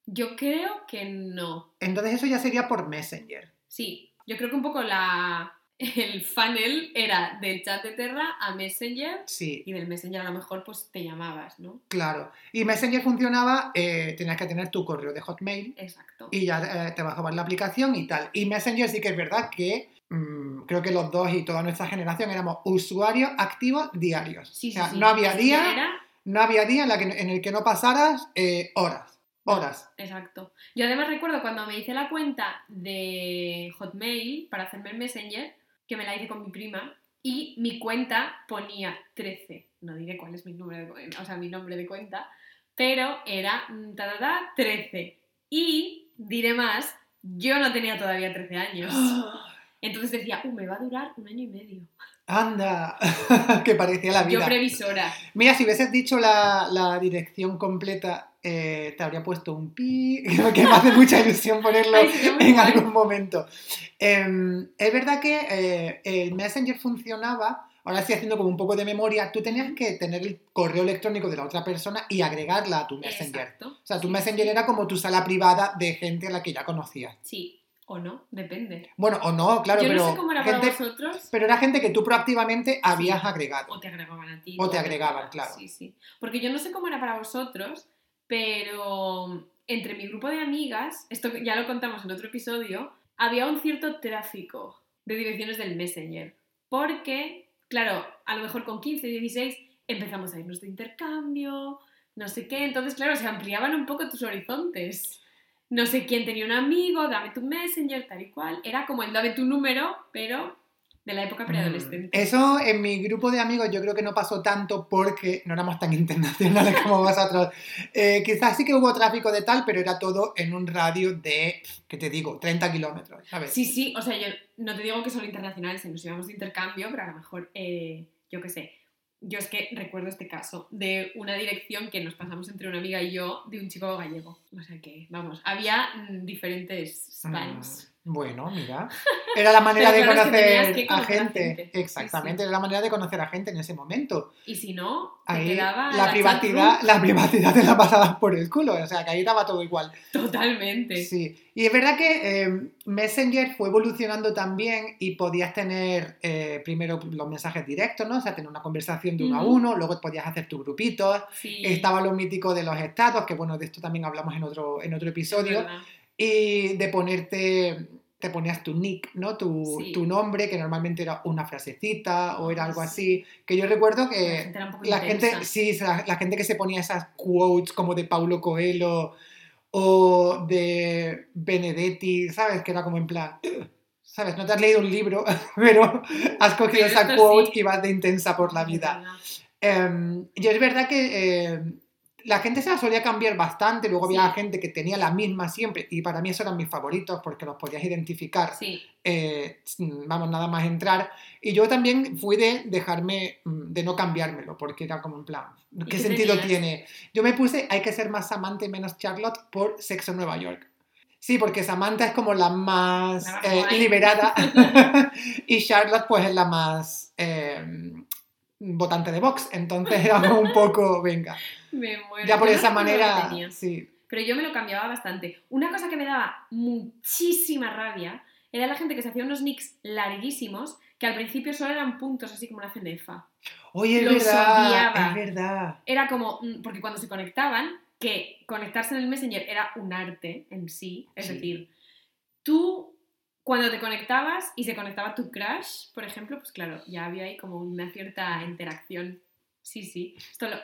Yo creo que no. Entonces eso ya sería por Messenger. Sí, yo creo que un poco la, el funnel era del chat de Terra a Messenger Sí, y del Messenger a lo mejor pues te llamabas, ¿no? claro. Y Messenger funcionaba, eh, tenías que tener tu correo de Hotmail Exacto. y ya eh, te bajabas la aplicación y tal. Y Messenger sí que es verdad que mm, creo que los dos y toda nuestra generación éramos usuarios activos diarios. Sí, o sea, sí, sí. no había día, Era, no había día en, la que, en el que no pasaras eh, horas, horas. exacto. Yo además recuerdo cuando me hice la cuenta de Hotmail para hacerme el Messenger, que me la hice con mi prima, y mi cuenta ponía 13. No diré cuál es mi número de cuenta, o sea, mi nombre de cuenta, pero era mm, ta, ta, ta, 13. Y diré más, yo no tenía todavía 13 años. Entonces decía, uh, me va a durar un año y medio. Anda, que parecía la Yo vida. previsora. Mira, si hubieses dicho la, la dirección completa, eh, te habría puesto un pi, que me hace mucha ilusión ponerlo Ay, en algún momento. Em, es verdad que eh, el Messenger funcionaba, ahora estoy haciendo como un poco de memoria, tú tenías que tener el correo electrónico de la otra persona y agregarla a tu Messenger. Exacto. O sea, tu Sí, Messenger sí. era como tu sala privada de gente a la que ya conocías. Sí, o no, depende. Bueno, o no, claro, Yo pero, no sé cómo era gente- para vosotros. pero era gente que tú proactivamente habías agregado. O te agregaban a ti. O te agregaban, claro. Sí, sí. Porque yo no sé cómo era para vosotros, pero entre mi grupo de amigas, esto ya lo contamos en otro episodio, había un cierto tráfico de direcciones del Messenger. Porque, claro, a lo mejor con 15, 16 empezamos a irnos de intercambio, no sé qué. Entonces, claro, se ampliaban un poco tus horizontes. No sé quién tenía un amigo, dame tu Messenger, tal y cual. Era como el dame tu número, pero de la época preadolescente. Mm, Eso en mi grupo de amigos yo creo que no pasó tanto porque no éramos tan internacionales como vosotros. Eh, quizás sí que hubo tráfico de tal, pero era todo en un radio de, ¿qué te digo?, 30 kilómetros, ¿sabes? Sí, sí, o sea, yo no te digo que son internacionales, que nos íbamos de intercambio, pero a lo mejor, eh, yo qué sé, yo es que recuerdo este caso de una dirección que nos pasamos entre una amiga y yo de un chico gallego. O sea que, vamos, había mm, diferentes spams. Mm, Bueno, mira. Era la manera de claro, que conocer a gente. Exactamente, Sí, sí. era la manera de conocer a gente en ese momento. Y si no, te Ahí quedaba la privacidad, la privacidad te la pasabas por el culo, o sea que ahí estaba todo igual. totalmente. Sí, y es verdad que eh, Messenger fue evolucionando también y podías tener eh, primero los mensajes directos, ¿no? O sea, tener una conversación de uno a uno, luego podías hacer tus grupitos, Sí, estaba lo mítico de los estados, que bueno, de esto también hablamos en otro, en otro episodio, y de ponerte, te ponías tu nick, ¿no? Tu, Sí. tu nombre, que normalmente era una frasecita o era algo sí. así, que yo recuerdo La que gente un poco la gente, sí, la, la gente que se ponía esas quotes como de Paulo Coelho o de Benedetti, ¿sabes? Que era como en plan, ¿sabes? No te has leído un libro, pero has cogido Pero esa quote sí. y vas de intensa por la vida. verdad. Em, y es verdad que eh, la gente se la solía cambiar bastante, luego había gente que tenía la misma siempre, y para mí esos eran mis favoritos porque los podías identificar, Sí, eh, vamos, nada más entrar. Y yo también fui de dejarme, mm, de no cambiármelo, porque era como en plan, ¿qué, qué sentido tenías? tiene? Yo me puse, hay que ser más Samantha y menos Charlotte por Sexo en Nueva York. Sí, porque Samantha es como la más eh, liberada y Charlotte pues es la más eh, votante de Vox. Entonces era un poco, venga, me muero. ya por esa manera, sí. Pero yo me lo cambiaba bastante. Una cosa que me daba muchísima rabia era la gente que se hacía unos nicks larguísimos que al principio solo eran puntos, así como una cenefa. Oye, es Los verdad, odiaba. es verdad. Era como, mm, porque cuando se conectaban, que conectarse en el Messenger era un arte en sí, es Sí. decir, tú cuando te conectabas y se conectaba tu crush, por ejemplo, pues claro, ya había ahí como una cierta interacción. Sí, sí, esto, lo,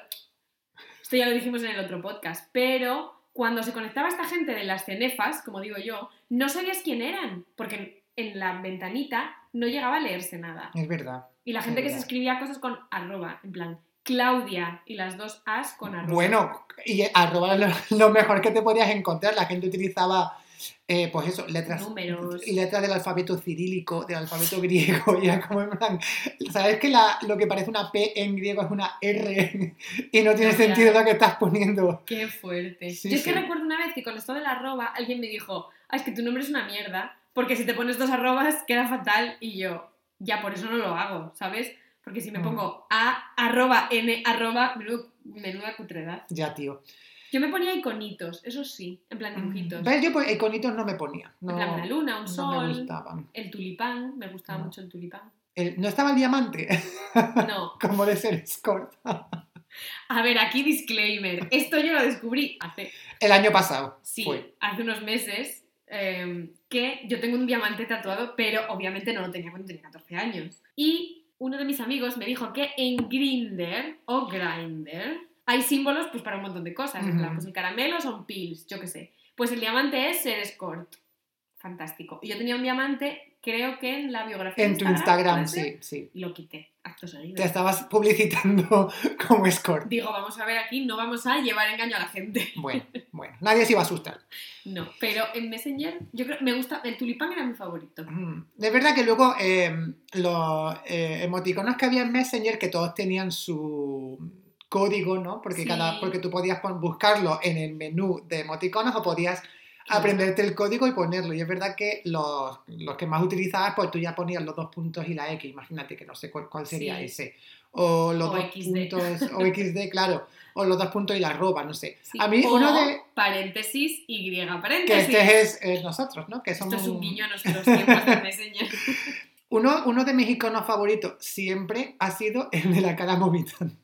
esto ya lo dijimos en el otro podcast, pero cuando se conectaba esta gente de las cenefas, como digo yo, no sabías quién eran, porque en la ventanita no llegaba a leerse nada. Es verdad. Y la gente Es que se escribía cosas con arroba, en plan, Claudia y las dos as con arroba. Bueno, y arroba lo, lo mejor que te podías encontrar. La gente utilizaba, eh, pues eso, letras, Números. letras del alfabeto cirílico, del alfabeto griego. Y era como en plan, ¿sabes que la- lo que parece una P en griego es una R? Y no tiene sentido lo que estás poniendo. Qué fuerte. Sí, Yo es que sí. recuerdo una vez que con esto del arroba alguien me dijo, ah, es que tu nombre es una mierda, porque si te pones dos arrobas queda fatal y yo, ya por eso no lo hago, ¿sabes? Porque si me Mm. pongo a arroba n arroba, menudo- menuda cutredad. Ya, tío. Yo me ponía iconitos, eso sí, en plan dibujitos. ¿Ves? Yo pues, iconitos no me ponía. No, En plan una luna, un no sol, me gustaban. el tulipán, me gustaba No. mucho el tulipán. El- no estaba el diamante, No, como de ser escort. a ver, aquí disclaimer, esto yo lo descubrí hace El año pasado Sí, fue. hace unos meses eh, que yo tengo un diamante tatuado, pero obviamente no lo tenía cuando tenía 14 años. Y uno de mis amigos me dijo que en Grinder o Grinder hay símbolos pues para un montón de cosas. Plan, pues el caramelo son pills, yo qué sé. Pues el diamante es ser escort. Fantástico. Y yo tenía un diamante, creo que en la biografía. En de tu Instagram, sí, sí. Lo quité, acto seguido. Te estabas publicitando como escort. Digo, vamos a ver aquí, no vamos a llevar engaño a la gente. Bueno, bueno, nadie se iba a asustar. No, pero en Messenger, yo creo, me gusta, el tulipán era mi favorito. Mm, Es verdad que luego eh, los eh, emoticonos que había en Messenger, que todos tenían su código, ¿no? Porque, Sí. cada, porque tú podías buscarlo en el menú de emoticonos o podías Claro. aprenderte el código y ponerlo. Y es verdad que los, los que más utilizabas, pues tú ya ponías los dos puntos y la X. Imagínate que no sé cuál, cuál sería Sí. ese. O los O dos XD. puntos, o XD, claro. O los dos puntos y la arroba, no sé. Sí. A mí O uno de... paréntesis, Y Que paréntesis. este es eh, nosotros, ¿no? Que somos Esto es un guiño a nuestros tiempos de Messenger. Uno, uno de mis iconos favoritos siempre ha sido el de la cara vomitando.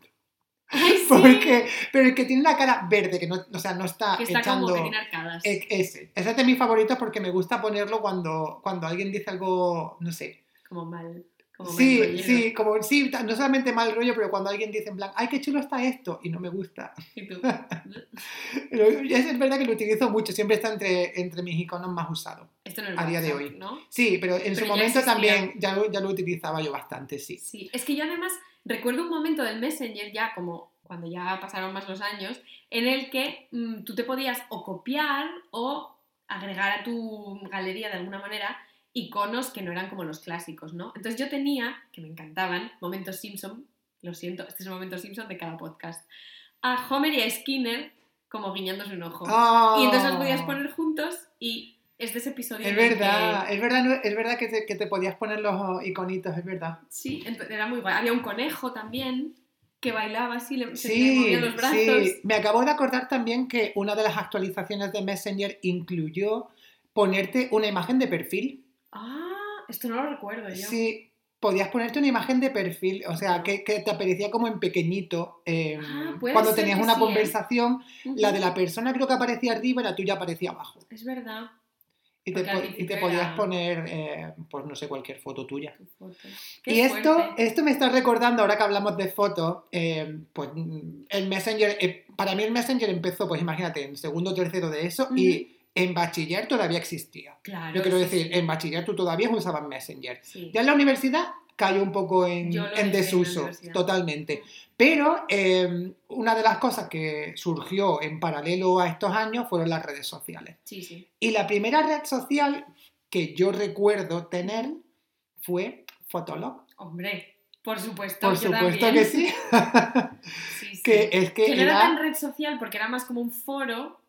Ay, sí. Porque, pero el que tiene la cara verde, que no, o sea, no está, que está echando. como que tiene arcadas. e- Ese. Ese es de mis favoritos porque me gusta ponerlo cuando, cuando alguien dice algo, no sé. Como mal. Como mal Sí, rollero. sí, como, sí, no solamente mal rollo, pero cuando alguien dice en plan, ay, qué chulo está esto, y no me gusta. Y tú, es, verdad que lo utilizo mucho, siempre está entre, entre mis iconos más usados. Esto no es A día de hoy. ¿no? Sí, pero en Pero su momento existía. también ya, lo- ya lo utilizaba yo bastante, sí. Sí, es que yo además recuerdo un momento del Messenger, ya como cuando ya pasaron más los años, en el que mm, tú te podías o copiar o agregar a tu galería de alguna manera iconos que no eran como los clásicos, ¿no? Entonces yo tenía, que me encantaban, momentos Simpson, lo siento, este es el momento Simpson de cada podcast, a Homer y a Skinner como guiñándose un ojo. Y entonces los podías Oh. poner juntos y es de ese episodio. Es verdad, que- es verdad, es verdad que te, que te podías poner los iconitos, es verdad. Sí, era muy guay. Había un conejo también que bailaba así, le, se le Sí, movían los brazos. sí. Me acabo de acordar también que una de las actualizaciones de Messenger incluyó ponerte una imagen de perfil. Ah, esto no lo recuerdo yo. Sí, podías ponerte una imagen de perfil, o sea, que, que te aparecía como en pequeñito. eh, Ah, puede cuando ser tenías una sí, ¿eh? conversación, la de la persona creo que aparecía arriba y la tuya aparecía abajo. Es verdad. Y te, y podías poner, eh, pues no sé, cualquier foto tuya. Tu foto. Qué Y esto, fuerte. esto me está recordando, ahora que hablamos de fotos, eh, pues mm, el Messenger, eh, para mí el Messenger empezó, pues imagínate, en segundo o tercero de eso, y en bachiller todavía existía. Claro. Yo quiero sí, decir, sí. en bachiller tú todavía usabas Messenger. Sí. Ya en la universidad cayó un poco en, desuso, totalmente. Pero eh, una de las cosas que surgió en paralelo a estos años fueron las redes sociales. Sí, sí. Y la primera red social que yo recuerdo tener fue Fotolog. Hombre, por supuesto. Por yo supuesto también. que sí. Que es que Que no era era... tan red social porque era más como un foro.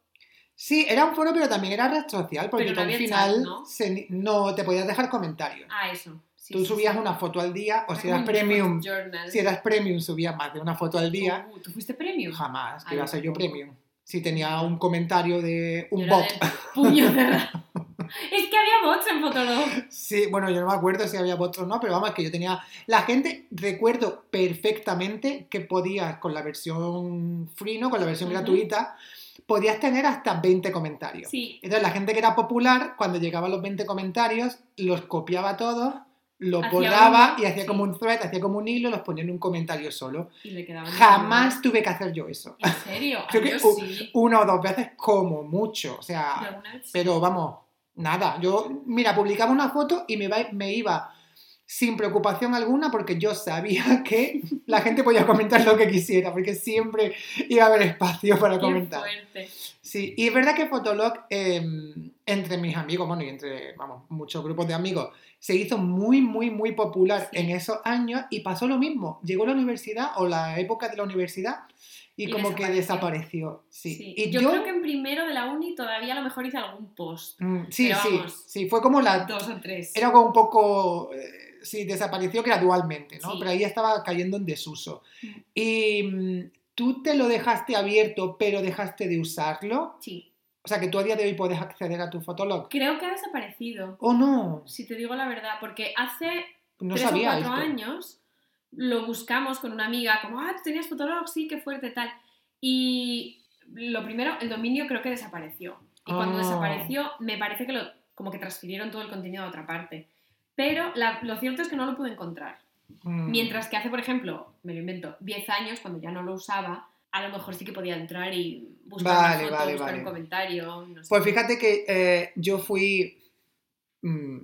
Sí, era un foro, pero también era red social, porque no al final chat, ¿no? se- no te podías dejar comentarios. Ah, eso. Sí, tú subías sí. una foto al día, o si eras premium, si eras premium subías más de una foto al día. Uh, ¿Tú fuiste premium? Jamás, que iba a ser yo premium. Si tenía un comentario de un bot. Puño cerrado. es que había bots en Fotolog. Sí, bueno, yo no me acuerdo si había bots o no, pero vamos, que yo tenía... La gente, recuerdo perfectamente que podías, con la versión free, ¿no? Con la versión gratuita, podías tener hasta 20 comentarios. Sí. Entonces la gente que era popular, cuando llegaban los 20 comentarios, los copiaba todos, borraba uno, y hacía sí. como un thread, hacía como un hilo, los ponía en un comentario solo. Y le. Jamás tuve que hacer yo eso. ¿En serio? Creo Ah, que yo u- sí. Una o dos veces como mucho. O sea, pero vamos, nada. Yo, mira, publicaba una foto y me, iba sin preocupación alguna porque yo sabía que la gente podía comentar lo que quisiera, porque siempre iba a haber espacio para Qué comentar. fuerte. Sí, y es verdad que Fotolog, eh, entre mis amigos, bueno, y entre, vamos, muchos grupos de amigos, se hizo muy, muy, muy popular en esos años y pasó lo mismo. Llegó la universidad o la época de la universidad y, Y como que desapareció. Sí. Sí. Y yo, yo, creo que en primero de la uni todavía a lo mejor hice algún post. Mm, sí, pero sí, vamos. sí, fue como la... Dos o tres. Era como un poco... eh, sí, desapareció gradualmente, ¿no? Sí. Pero ahí estaba cayendo en desuso. Mm. Y mm, tú te lo dejaste abierto, pero dejaste de usarlo. Sí. O sea, que tú a día de hoy puedes acceder a tu Fotolog. Creo que ha desaparecido. ¿O no? Si te digo la verdad, porque hace No tres o sabía cuatro esto. años lo buscamos con una amiga, como, ah, tú tenías Fotolog, sí, qué fuerte, tal. Y lo primero, el dominio creo que desapareció. Y cuando Ah. desapareció, me parece que lo, como que transfirieron todo el contenido a otra parte. Pero la- lo cierto es que no lo pude encontrar. Mm. Mientras que hace, por ejemplo, me lo invento, 10 años, cuando ya no lo usaba, a lo mejor sí que podía entrar y buscar Vale, una foto, vale, buscar vale. un comentario. No sé. Pues fíjate que eh, yo fui mm,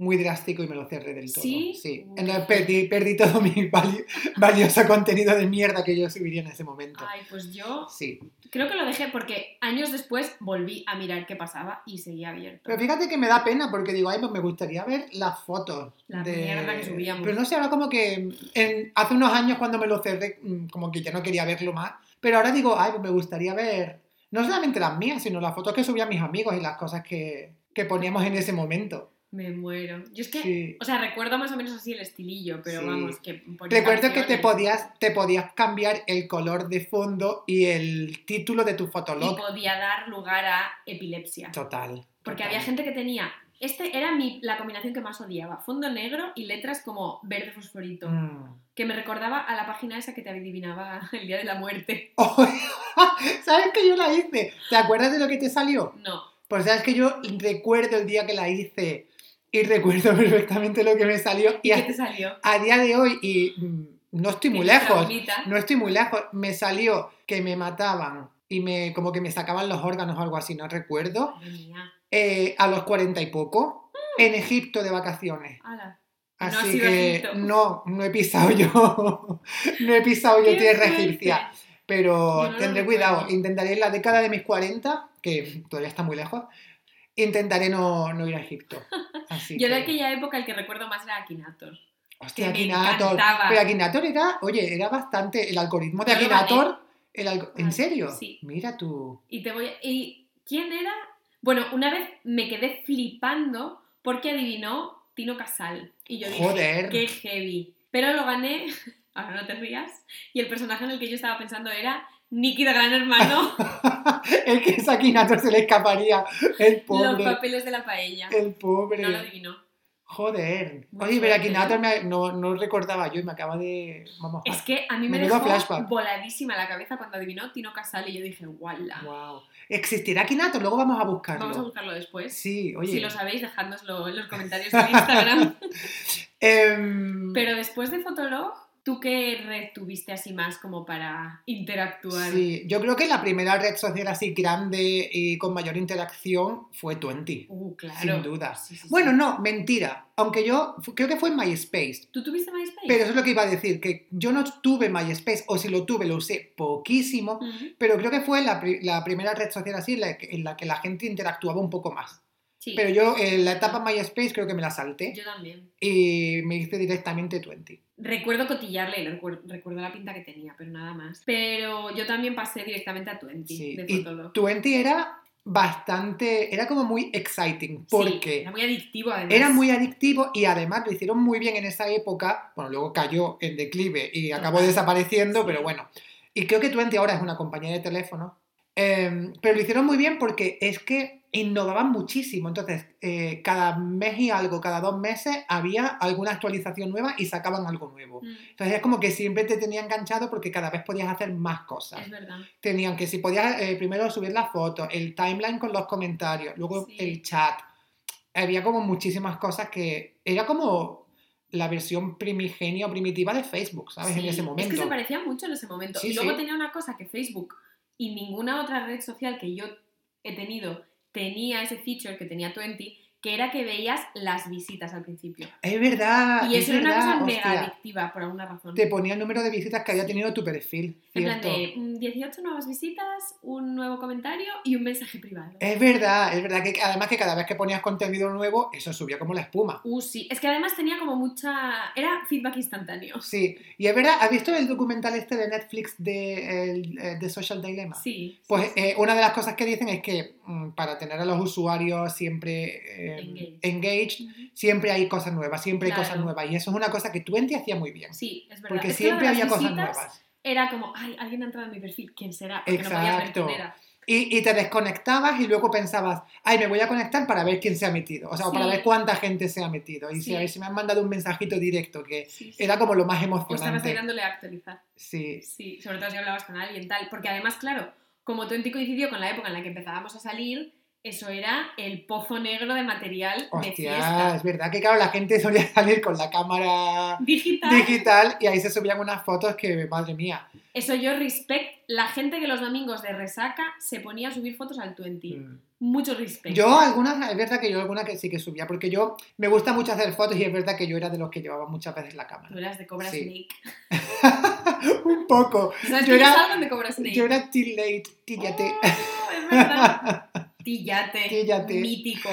muy drástico y me lo cerré del todo. ¿Sí? Sí. Entonces perdí, perdí todo mi vali- valioso contenido de mierda que yo subiría en ese momento. Ay, pues yo Sí. creo que lo dejé porque años después volví a mirar qué pasaba y seguía abierto. Pero fíjate que me da pena porque digo, ay, pues me gustaría ver las fotos. La de... mierda que subíamos. Pero no sé, ahora como que en- hace unos años cuando me lo cerré, mm, como que ya no quería verlo más. Pero ahora digo, ay, pues me gustaría ver no solamente las mías, sino las fotos que subían mis amigos y las cosas que, que poníamos en ese momento. Me muero. Yo es que, Sí. o sea, recuerdo más o menos así el estilillo, pero Sí. vamos, que Recuerdo que te podías, te podías cambiar el color de fondo y el título de tu Y fotolog. podía dar lugar a epilepsia. Total. Porque total. había gente que tenía. Este era mi, la combinación que más odiaba: fondo negro y letras como verde fosforito. Mm. Que me recordaba a la página esa que te adivinaba el día de la muerte. Oh, ¿Sabes que yo la hice? ¿Te acuerdas de lo que te salió? No. Pues sabes que yo recuerdo el día que la hice y recuerdo perfectamente lo que me salió. Y ¿Y a, qué te salió? a día de hoy, y mm, no estoy muy ¿Tienes lejos, no estoy muy lejos, me salió que me mataban y me como que me sacaban los órganos o algo así, no recuerdo, eh, a los cuarenta y poco, en Egipto de vacaciones. Ala. No Así a que Egipto. no, no he pisado yo, no he pisado yo Qué tierra egipcia. Pero no tendré cuidado, intentaré en la década de mis 40, que todavía está muy lejos, intentaré no, no ir a Egipto. Así Yo de que- aquella época el que recuerdo más era Akinator. Hostia, Akinator. Pero Akinator era, oye, era bastante. El algoritmo de Akinator. el ¿En serio? sí. Mira tú. Y te voy a- ¿Y quién era? Bueno, una vez me quedé flipando porque adivinó Tino Casal. Y yo dije, Joder. qué heavy. Pero lo gané, ahora no te rías, y el personaje en el que yo estaba pensando era Nicky de Gran Hermano, el que es Akinator se le escaparía. El los pobre. papeles de la paella. El pobre. No lo adivinó. Joder. Muy Oye, pero fuerte, Akinator me- no, no recordaba yo y me acaba de. Vamos. Es que a mí me dejó flashback. voladísima la cabeza cuando adivinó Tino Casal y yo dije, guala. Wow. ¿Existirá Akinator? Luego vamos a buscarlo. Vamos a buscarlo después. Sí, oye. Si lo sabéis, dejádnoslo en los comentarios de Instagram. Em, Pero después de Fotolog, ¿Tú qué red tuviste así más como para interactuar? Sí, yo creo que la primera red social así grande y con mayor interacción fue Twenty. Uh, claro. Sin duda. Sí, sí, sí. Bueno, no, mentira. Aunque yo creo que fue en MySpace. ¿Tú tuviste MySpace? Pero eso es lo que iba a decir, que yo no tuve MySpace, o si lo tuve, lo usé poquísimo, pero creo que fue la, pri- la primera red social así en la, que, en la que la gente interactuaba un poco más. Sí, Pero yo en la etapa MySpace creo que me la salté yo también. y me hice directamente Twenty. Recuerdo cotillarle y recuerdo, recuerdo la pinta que tenía, pero nada más. Pero yo también pasé directamente a Twenty Sí. de Y Fotolog. Twenty era bastante, era como muy exciting, Sí, porque era muy adictivo además. era muy adictivo y además lo hicieron muy bien en esa época. Bueno, luego cayó en declive y acabó Total. desapareciendo, Sí. pero bueno. Y creo que Twenty ahora es una compañía de teléfono. Eh, pero lo hicieron muy bien porque es que innovaban muchísimo. Entonces, eh, cada mes y algo, cada dos meses, había alguna actualización nueva y sacaban algo nuevo. Mm, Entonces es como que siempre te tenía enganchado porque cada vez podías hacer más cosas. es verdad. Tenían que si podías eh, primero subir las fotos, el timeline con los comentarios, luego Sí. el chat. Había como muchísimas cosas que era como la versión primigenia o primitiva de Facebook, ¿sabes? en ese momento. Es que se parecía mucho en ese momento. Sí, y luego tenía una cosa que Facebook y ninguna otra red social que yo he tenido tenía ese feature que tenía Twenty, que era que veías las visitas al principio. Es verdad. y es eso era una cosa mega hostia. adictiva por alguna razón. Te ponía el número de visitas que había tenido tu perfil. En plan de mm, 18 nuevas visitas, un nuevo comentario y un mensaje privado. Es verdad, es verdad que además que cada vez que ponías contenido nuevo, eso subía como la espuma. Uh, sí. Es que además tenía como mucha... Era feedback instantáneo. Sí, y es verdad, ¿has visto el documental este de Netflix de, el, eh, de Social Dilemma? Sí. Pues sí. eh, una de las cosas que dicen es que mm, para tener a los usuarios siempre eh, Engaged. siempre hay cosas nuevas, siempre hay cosas nuevas. Y eso es una cosa que Twenty hacía muy bien. Sí, es verdad. Porque Es siempre había cosas nuevas. Era como, ay, alguien ha entrado en mi perfil, ¿quién será? Porque no podías ver Exacto. quién era. Y, y te desconectabas y luego pensabas, ay, me voy a conectar para ver quién se ha metido. O sea, o para Sí. ver cuánta gente se ha metido. Y si, Sí. a ver si me han mandado un mensajito directo, que Sí, sí. era como lo más O estabas emocionante. dándole a actualizar. Sí, Sí, sobre todo si hablabas con alguien tal. Porque además, claro, como Twenty coincidió con la época en la que empezábamos a salir, eso era el pozo negro de material de hostia, fiesta. es verdad que claro, la gente solía salir con la cámara Digital. digital y ahí se subían unas fotos que, madre mía. Eso yo respect. La gente que los domingos de resaca se ponía a subir fotos al Twenty. Mm. Mucho respect. Yo algunas, es verdad que yo algunas que sí que subía, porque yo me gusta mucho hacer fotos y es verdad que yo era de los que llevaba muchas veces la Tú cámara. eras de Cobra Sí. Snake. Un poco. ¿Sabes Yo era- Cobra? Yo era too late, tíllate. Oh, es verdad. Tillate. Tillate. Mítico.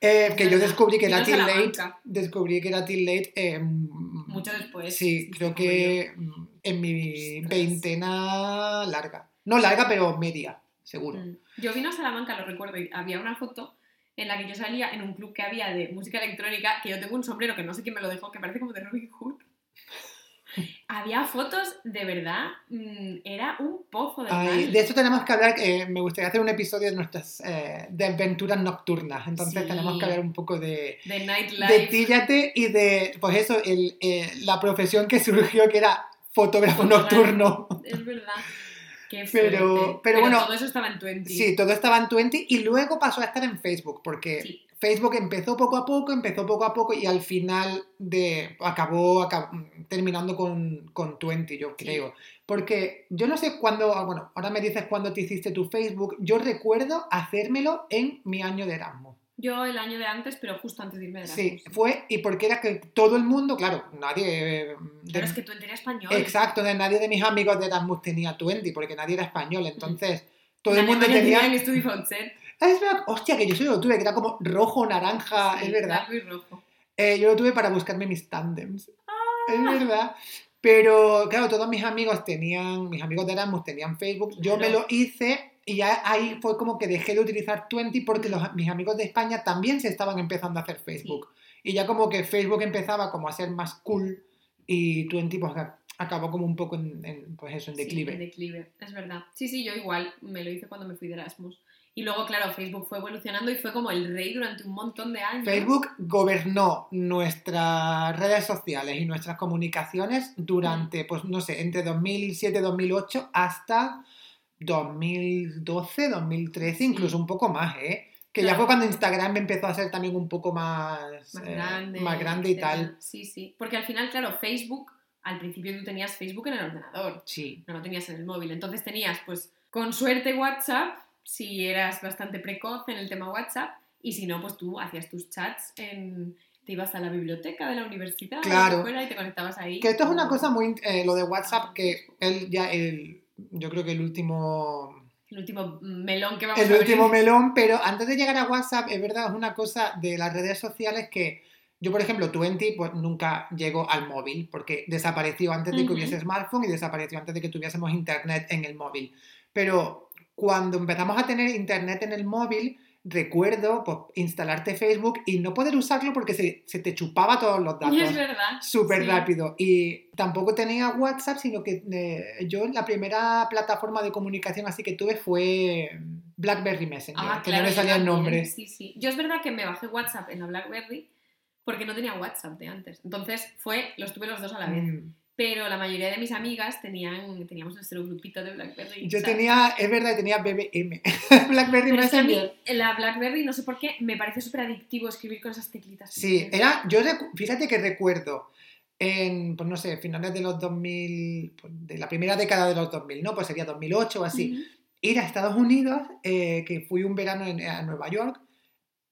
Eh, que yo descubrí que era Till Late. Descubrí que era Till Late. eh, Mucho después. Sí, creo que mm, en mi Ostras. veintena larga. No larga, pero media, seguro. Mm. Yo vino a Salamanca, lo recuerdo, y había una foto en la que yo salía en un club que había de música electrónica, que yo tengo un sombrero que no sé quién me lo dejó, que parece como de Robin Hood. Había fotos, de verdad, mm, era un pozo de Ay, de esto tenemos que hablar, eh, me gustaría hacer un episodio de nuestras eh, de aventuras nocturnas, entonces Sí. tenemos que hablar un poco de, de de nightlife. Tíllate y de, pues eso, el, eh, la profesión que surgió que era fotógrafo Fotógrafo. nocturno. Es verdad. Qué Pero- pero bueno, todo eso estaba en Twenty. Sí, todo estaba en Twenty y luego pasó a estar en Facebook, porque Sí. Facebook empezó poco a poco, empezó poco a poco y al final de, acabó, acab- terminando con, con Twenty, yo Sí. creo. Porque yo no sé cuándo, ah, bueno, ahora me dices cuándo te hiciste tu Facebook, yo recuerdo hacérmelo en mi año de Erasmus. Yo el año de antes, pero justo antes de irme de Sí, Erasmus. fue, y porque era que todo el mundo, claro, nadie... eh, de- Claro, es que Twenty era español. Exacto, de nadie de mis amigos de Erasmus tenía Twenty, porque nadie era español, entonces... Todo el En mundo tenía... tenían StudiVoucher. Ah, es verdad, hostia, que yo solo lo tuve, que era como rojo, naranja, Sí, es verdad. blanco y rojo. Eh, yo lo tuve para buscarme mis tandems. Ah. Es verdad. Pero claro, todos mis amigos tenían, mis amigos de Erasmus tenían Facebook, yo me lo hice y ya ahí fue como que dejé de utilizar Twenty porque los- mis amigos de España también se estaban empezando a hacer Facebook. Y ya como que Facebook empezaba como a ser más cool y Twenty pues acabó como un poco en, en, pues eso, en Sí, declive. en declive, es verdad. Sí, sí, yo igual me lo hice cuando me fui de Erasmus. Y luego, claro, Facebook fue evolucionando y fue como el rey durante un montón de años. Facebook gobernó nuestras redes sociales y nuestras comunicaciones durante, pues no sé, entre 2007-2008 hasta 2012, 2013, Sí. incluso un poco más, ¿eh? Que ya fue cuando Instagram empezó a ser también un poco más, más eh, grande. más grande y tal. Sí, sí. Porque al final, claro, Facebook al principio tú tenías Facebook en el ordenador, Sí. no lo tenías en el móvil. Entonces tenías, pues, con suerte WhatsApp, si eras bastante precoz en el tema WhatsApp, y si no, pues tú hacías tus chats en... Te ibas a la biblioteca de la universidad o Claro. fuera, y te conectabas ahí. Que esto es una cosa muy... eh, lo de WhatsApp, que él ya, el, yo creo que el último... El último melón que vamos El a abrir. último melón, pero antes de llegar a WhatsApp, es verdad, es una cosa de las redes sociales que yo, por ejemplo, Twenty, pues nunca llegó al móvil, porque desapareció antes de que Ujú. hubiese smartphone y desapareció antes de que tuviésemos internet en el móvil. Pero cuando empezamos a tener internet en el móvil, recuerdo pues, instalarte Facebook y no poder usarlo porque se, se te chupaba todos los datos. Es verdad. Súper sí. rápido. Y tampoco tenía WhatsApp, sino que eh, yo la primera plataforma de comunicación así que tuve fue BlackBerry Messenger, Ah, que claro, no me salía el nombre. Sí, sí. Yo es verdad que me bajé WhatsApp en la BlackBerry porque no tenía WhatsApp de antes. Entonces fue, los tuve los dos a la vez. Mm. Pero la mayoría de mis amigas tenían, teníamos nuestro grupito de BlackBerry. Yo sea, tenía, es verdad, tenía BBM, BlackBerry pero a mí, la BlackBerry, no sé por qué, me parece súper adictivo escribir con esas teclitas. Sí, era, yo fíjate que recuerdo en, pues no sé, finales de los 2000, pues, de la primera década de los 2000, ¿no? Pues sería 2008 o así. Ujú. ir a Estados Unidos, eh, que fui un verano en, a Nueva York,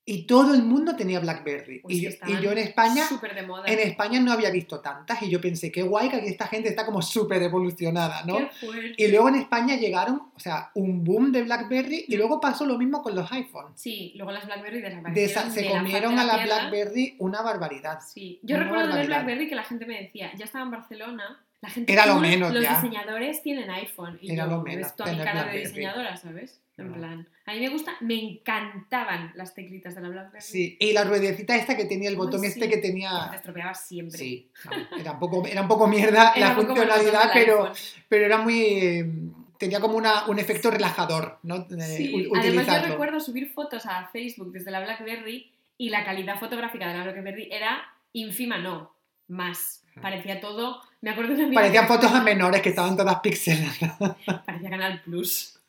y todo el mundo tenía BlackBerry. Y, yo, y yo en España, Súper de moda. en España no había visto tantas, y yo pensé, qué guay que aquí esta gente está como súper evolucionada, ¿no? Qué fuerte. Y luego en España llegaron, o sea, un boom de BlackBerry, y Mm. luego pasó lo mismo con los iPhones. Sí, luego las BlackBerry desaparecieron. Desa- se de la comieron a la tierra. BlackBerry una barbaridad. Sí, yo recuerdo de. BlackBerry que la gente me decía, ya estaba en Barcelona, la gente Era lo "Tú, menos los ya". diseñadores tienen iPhone y Era yo, lo ¿ves menos tú a mi cara de diseñadora, ¿sabes? En plan, a mí me gusta, me encantaban las teclitas de la BlackBerry. Sí, y la ruedecita esta que tenía el Ay, botón sí. este que Que te tenía... estropeabas siempre. Sí, era, un poco, era un poco mierda Era la funcionalidad, pero, pero era muy... Tenía como una, un efecto relajador, ¿no? Eh, Sí, además yo recuerdo subir fotos a Facebook desde la BlackBerry y la calidad fotográfica de la BlackBerry era ínfima, no, más. Parecía todo, me acuerdo de Parecían fotos a menores que estaban todas pixeladas. Parecía Canal Plus.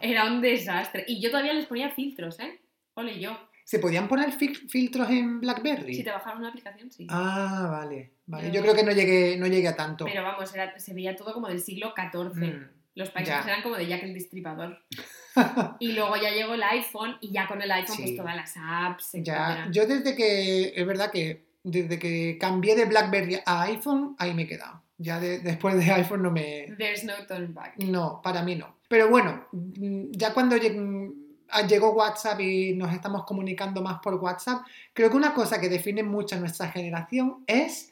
Era un desastre. Y yo todavía les ponía filtros, ¿eh? Ole yo. ¿Se podían poner fil- filtros en BlackBerry? Si te bajabas una aplicación, sí. Ah, vale. vale. Yo- Yo creo que no llegué, no llegué a tanto. Pero vamos, era- se veía todo como del siglo XIV. Mm. Los países Ya. eran como de Jack el Destripador. y luego ya llegó el iPhone y ya con el iPhone Sí. pues todas las apps, Ya, etcétera. yo desde que, es verdad que desde que cambié de BlackBerry a iPhone, ahí me he quedado. Ya de- después de iPhone no me... There's no turn back. No, para mí no. Pero bueno, mm, ya cuando mm, llegó WhatsApp y nos estamos comunicando más por WhatsApp, creo que una cosa que define mucho a nuestra generación es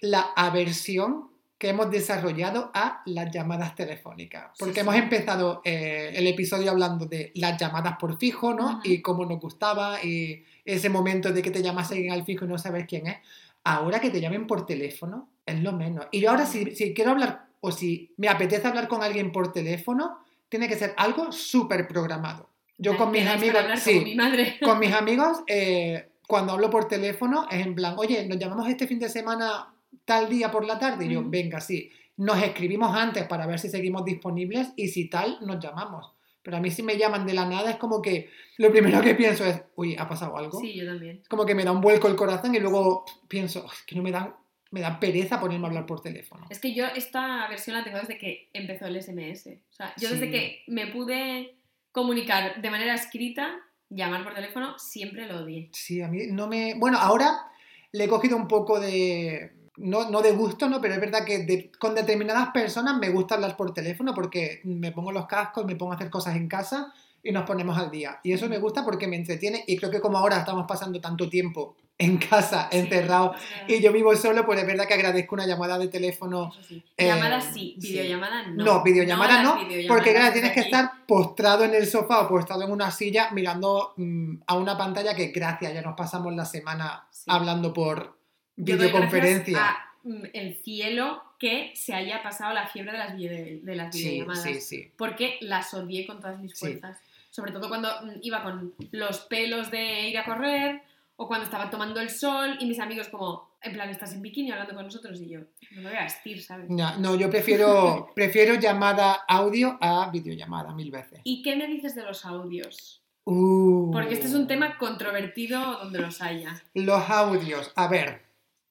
la aversión que hemos desarrollado a las llamadas telefónicas. Porque sí. hemos empezado eh, el episodio hablando de las llamadas por fijo, ¿no? Ajá. Y cómo nos gustaba y ese momento de que te llamasen al fijo y no sabes quién es. Ahora que te llamen por teléfono es lo menos. Y ahora si, si quiero hablar o si me apetece hablar con alguien por teléfono, tiene que ser algo súper programado. Yo con mis amigos, sí, como mi madre. con mis amigos, eh, cuando hablo por teléfono es en plan, oye, nos llamamos este fin de semana tal día por la tarde. Y yo, venga, sí. Nos escribimos antes para ver si seguimos disponibles y si tal, nos llamamos. Pero a mí si me llaman de la nada es como que lo primero que pienso es, uy, ¿ha pasado algo? Sí, yo también. Es como que me da un vuelco el corazón y luego pienso, "Uf, que no me dan, me da pereza ponerme a hablar por teléfono. Es que yo esta versión la tengo desde que empezó el SMS. O sea, yo Sí. desde que me pude comunicar de manera escrita, llamar por teléfono, siempre lo odié. Sí, a mí no me... Bueno, ahora le he cogido un poco de... No, no de gusto, ¿no? Pero es verdad que de- con determinadas personas me gusta hablar por teléfono porque me pongo los cascos, me pongo a hacer cosas en casa y nos ponemos al día. Y eso me gusta porque me entretiene y creo que como ahora estamos pasando tanto tiempo en casa, Sí, encerrados, o sea, y yo vivo solo, pues es verdad que agradezco una llamada de teléfono. sí. eh, Llamada sí, sí. videollamada no. No, videollamada no, videollamadas Porque claro, tienes que aquí. estar postrado en el sofá o postrado en una silla mirando mm, a una pantalla que gracias, ya nos pasamos la semana hablando por videoconferencia. a, mm, el cielo que se haya pasado la fiebre de las, video- de las videollamadas. sí, sí. Porque las odié con todas mis fuerzas. Sobre todo cuando mm, iba con los pelos de ir a correr o cuando estaba tomando el sol y mis amigos como, en plan, estás en bikini hablando con nosotros y yo, no me voy a vestir, ¿sabes? Ya, no, yo prefiero, prefiero llamada audio a videollamada mil veces. ¿Y qué me dices de los audios? Uh, Porque este es un tema controvertido donde los haya. Los audios. A ver,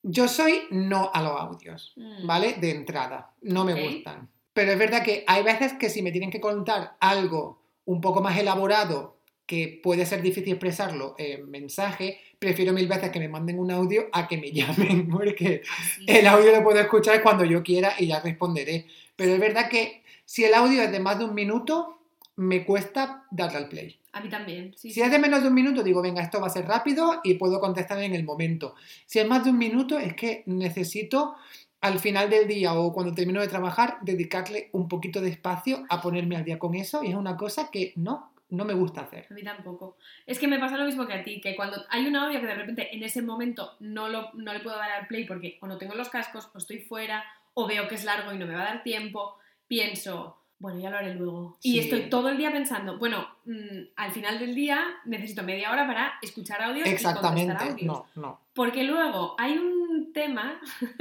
Yo soy no a los audios, Mm. ¿vale? De entrada. No me gustan. Pero es verdad que hay veces que si me tienen que contar algo un poco más elaborado, que puede ser difícil expresarlo en mensaje, prefiero mil veces que me manden un audio a que me llamen, porque el audio lo puedo escuchar cuando yo quiera y ya responderé. Pero es verdad que si el audio es de más de un minuto, me cuesta darle al play. A mí también. Sí, Si sí. es de menos de un minuto, digo, venga, esto va a ser rápido y puedo contestar en el momento. Si es más de un minuto, es que necesito al final del día o cuando termino de trabajar, dedicarle un poquito de espacio a ponerme al día con eso y es una cosa que no, no me gusta hacer. A mí tampoco. Es que me pasa lo mismo que a ti, que cuando hay un audio que de repente en ese momento no, lo, no le puedo dar al play porque o no tengo los cascos, o estoy fuera, o veo que es largo y no me va a dar tiempo, pienso, bueno, ya lo haré luego. Y estoy todo el día pensando, bueno, mm, al final del día necesito media hora para escuchar audios y Exactamente, contestar audios. no, no. Porque luego hay un tema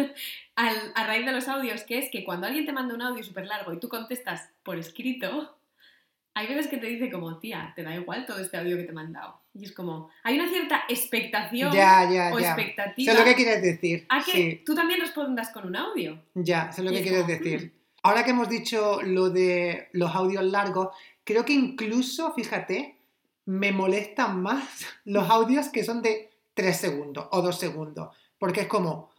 al- a raíz de los audios que es que cuando alguien te manda un audio súper largo y tú contestas por escrito, hay veces que te dice como, tía, te da igual todo este audio que te he mandado. Y es como, hay una cierta expectación Ya, ya, o ya. expectativa Sé lo que quieres decir. a que Sí, tú también respondas con un audio. ya, sé lo Y que es quieres como, decir. Ahora que hemos dicho lo de los audios largos, creo que incluso, fíjate, me molestan más los audios que son de 3 segundos o 2 segundos. Porque es como,